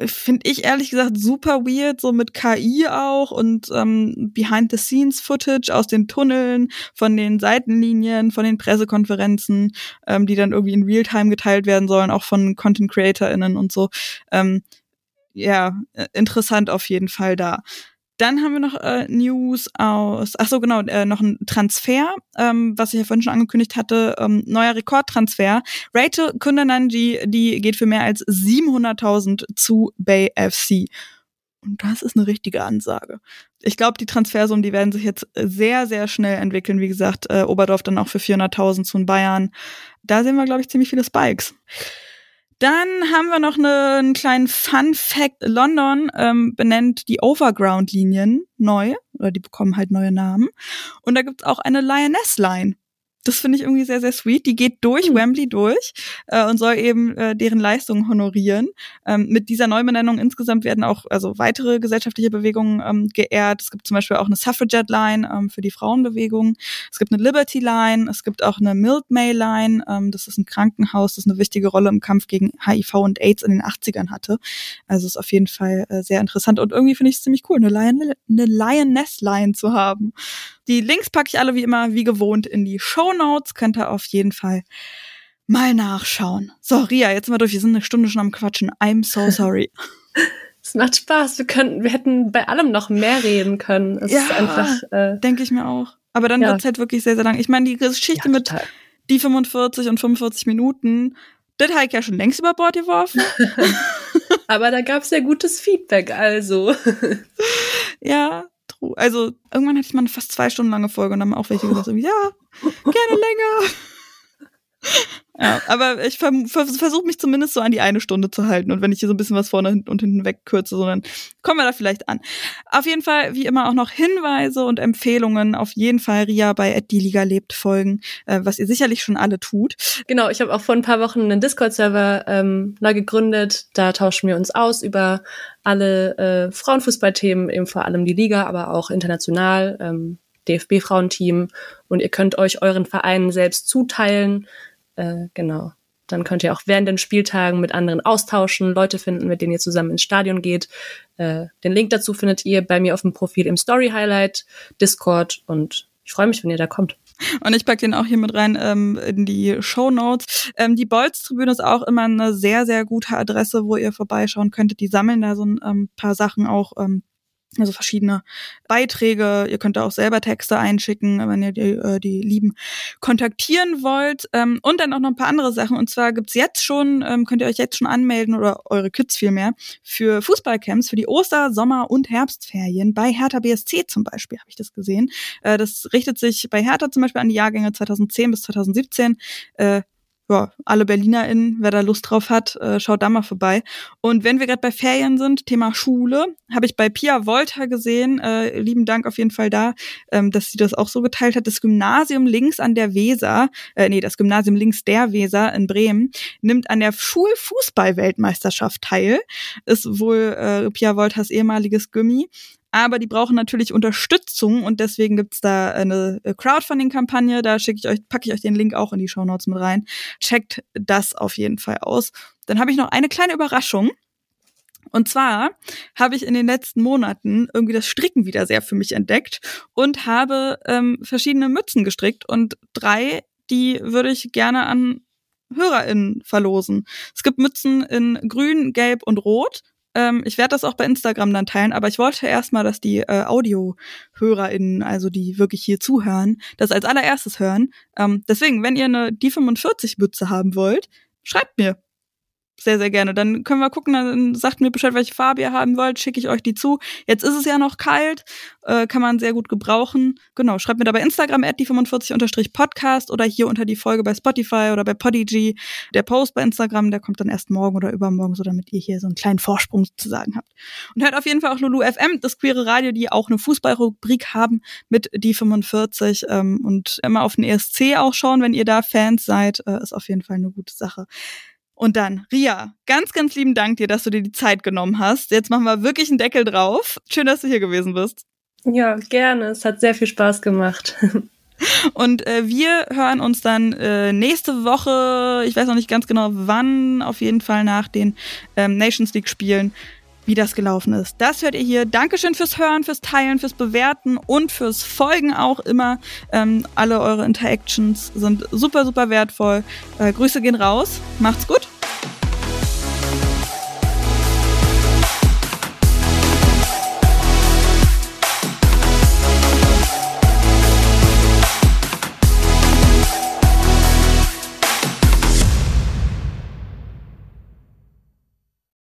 finde ich ehrlich gesagt super weird, so mit KI auch und ähm, Behind-the-Scenes-Footage aus den Tunneln, von den Seitenlinien, von den Pressekonferenzen, ähm, die dann irgendwie in Realtime geteilt werden sollen, auch von Content-CreatorInnen und so. Ähm, ja, äh, interessant auf jeden Fall da. Dann haben wir noch äh, News aus, ach so genau, äh, noch ein Transfer, ähm, was ich ja vorhin schon angekündigt hatte, ähm, neuer Rekordtransfer. Rachel Kundananji, die geht für mehr als 700.000 zu Bay FC. Und das ist eine richtige Ansage. Ich glaube, die Transfersummen, die werden sich jetzt sehr, sehr schnell entwickeln. Wie gesagt, äh, Oberdorf dann auch für 400.000 zu den Bayern. Da sehen wir, glaube ich, ziemlich viele Spikes. Dann haben wir noch eine, einen kleinen Fun Fact. London ähm, benennt die Overground-Linien neu, oder die bekommen halt neue Namen. Und da gibt's auch eine Lioness-Line. Das finde ich irgendwie sehr, sehr sweet. Die geht durch mhm. Wembley durch äh, und soll eben äh, deren Leistungen honorieren. Ähm, mit dieser Neubenennung insgesamt werden auch also weitere gesellschaftliche Bewegungen ähm, geehrt. Es gibt zum Beispiel auch eine Suffragette Line ähm, für die Frauenbewegung. Es gibt eine Liberty Line. Es gibt auch eine May Line. Ähm, das ist ein Krankenhaus, das eine wichtige Rolle im Kampf gegen HIV und AIDS in den 80ern hatte. Also ist auf jeden Fall äh, sehr interessant und irgendwie finde ich es ziemlich cool, eine, Lion eine Lioness Line zu haben. Die Links packe ich alle wie immer, wie gewohnt, in die Show Notes. Könnt ihr auf jeden Fall mal nachschauen. So, Ria, jetzt mal durch. Wir sind eine Stunde schon am Quatschen. I'm so sorry. Es macht Spaß. Wir könnten, wir hätten bei allem noch mehr reden können. Es ja, ist einfach. Äh, denke ich mir auch. Aber dann ja. wird es halt wirklich sehr, sehr lang. Ich meine, die Geschichte ja, mit die 45 und 45 Minuten, das habe ich ja schon längst über Bord geworfen. Aber da gab es ja gutes Feedback, also. ja. Also irgendwann hatte ich mal eine fast zwei Stunden lange Folge und dann haben auch welche gesagt, ja, gerne länger. Ja, aber ich versuche mich zumindest so an die eine Stunde zu halten. Und wenn ich hier so ein bisschen was vorne und hinten wegkürze, so dann kommen wir da vielleicht an. Auf jeden Fall, wie immer, auch noch Hinweise und Empfehlungen. Auf jeden Fall Ria bei Die Liga lebt folgen, äh, was ihr sicherlich schon alle tut. Genau, ich habe auch vor ein paar Wochen einen Discord-Server ähm, neu gegründet. Da tauschen wir uns aus über alle äh, Frauenfußballthemen, eben vor allem die Liga, aber auch international. Ähm, DFB-Frauenteam und ihr könnt euch euren Vereinen selbst zuteilen äh, genau. Dann könnt ihr auch während den Spieltagen mit anderen austauschen, Leute finden, mit denen ihr zusammen ins Stadion geht. Äh, den Link dazu findet ihr bei mir auf dem Profil im Story Highlight, Discord und ich freue mich, wenn ihr da kommt. Und ich pack den auch hier mit rein ähm, in die Show Notes. Ähm, die Bolz-Tribüne ist auch immer eine sehr, sehr gute Adresse, wo ihr vorbeischauen könntet. Die sammeln da so ein ähm, paar Sachen auch ähm, also verschiedene Beiträge. Ihr könnt da auch selber Texte einschicken, wenn ihr die, äh, die Lieben kontaktieren wollt. Ähm, und dann auch noch ein paar andere Sachen. Und zwar gibt's jetzt schon, ähm, könnt ihr euch jetzt schon anmelden oder eure Kids vielmehr für Fußballcamps für die Oster-, Sommer- und Herbstferien bei Hertha BSC zum Beispiel, habe ich das gesehen. Äh, das richtet sich bei Hertha zum Beispiel an die Jahrgänge 2010 bis 2017. Ja, alle BerlinerInnen, wer da Lust drauf hat, äh, schaut da mal vorbei. Und wenn wir gerade bei Ferien sind, Thema Schule, habe ich bei Pia Volta gesehen, äh, lieben Dank auf jeden Fall da, ähm, dass sie das auch so geteilt hat. Das Gymnasium links an der Weser, äh, nee, das Gymnasium links der Weser in Bremen, nimmt an der Schulfußball-Weltmeisterschaft teil. Ist wohl äh, Pia Voltas ehemaliges Gummi aber die brauchen natürlich Unterstützung und deswegen gibt's da eine Crowdfunding-Kampagne. Da schicke ich euch, packe ich euch den Link auch in die Show Notes mit rein. Checkt das auf jeden Fall aus. Dann habe ich noch eine kleine Überraschung. Und zwar habe ich in den letzten Monaten irgendwie das Stricken wieder sehr für mich entdeckt und habe ähm, verschiedene Mützen gestrickt und drei, die würde ich gerne an HörerInnen verlosen. Es gibt Mützen in grün, gelb und rot ähm, ich werde das auch bei Instagram dann teilen, aber ich wollte erstmal, dass die äh, AudiohörerInnen, also die wirklich hier zuhören, das als allererstes hören. Ähm, deswegen, wenn ihr eine die 45 Mütze haben wollt, schreibt mir sehr, sehr gerne. Dann können wir gucken, dann sagt mir Bescheid, welche Farbe ihr haben wollt, schicke ich euch die zu. Jetzt ist es ja noch kalt, äh, kann man sehr gut gebrauchen. Genau, schreibt mir da bei Instagram at die45-podcast oder hier unter die Folge bei Spotify oder bei Podigy. Der Post bei Instagram, der kommt dann erst morgen oder übermorgen, so damit ihr hier so einen kleinen Vorsprung sozusagen habt. Und hört auf jeden Fall auch Lulu FM, das queere Radio, die auch eine Fußballrubrik haben mit die 45 ähm, und immer auf den ESC auch schauen, wenn ihr da Fans seid, äh, ist auf jeden Fall eine gute Sache. Und dann, Ria, ganz, ganz lieben Dank dir, dass du dir die Zeit genommen hast. Jetzt machen wir wirklich einen Deckel drauf. Schön, dass du hier gewesen bist. Ja, gerne. Es hat sehr viel Spaß gemacht. Und äh, wir hören uns dann äh, nächste Woche, ich weiß noch nicht ganz genau wann, auf jeden Fall nach den ähm, Nations League Spielen, wie das gelaufen ist. Das hört ihr hier. Dankeschön fürs Hören, fürs Teilen, fürs Bewerten und fürs Folgen auch immer. Ähm, alle eure Interactions sind super, super wertvoll. Äh, Grüße gehen raus. Macht's gut.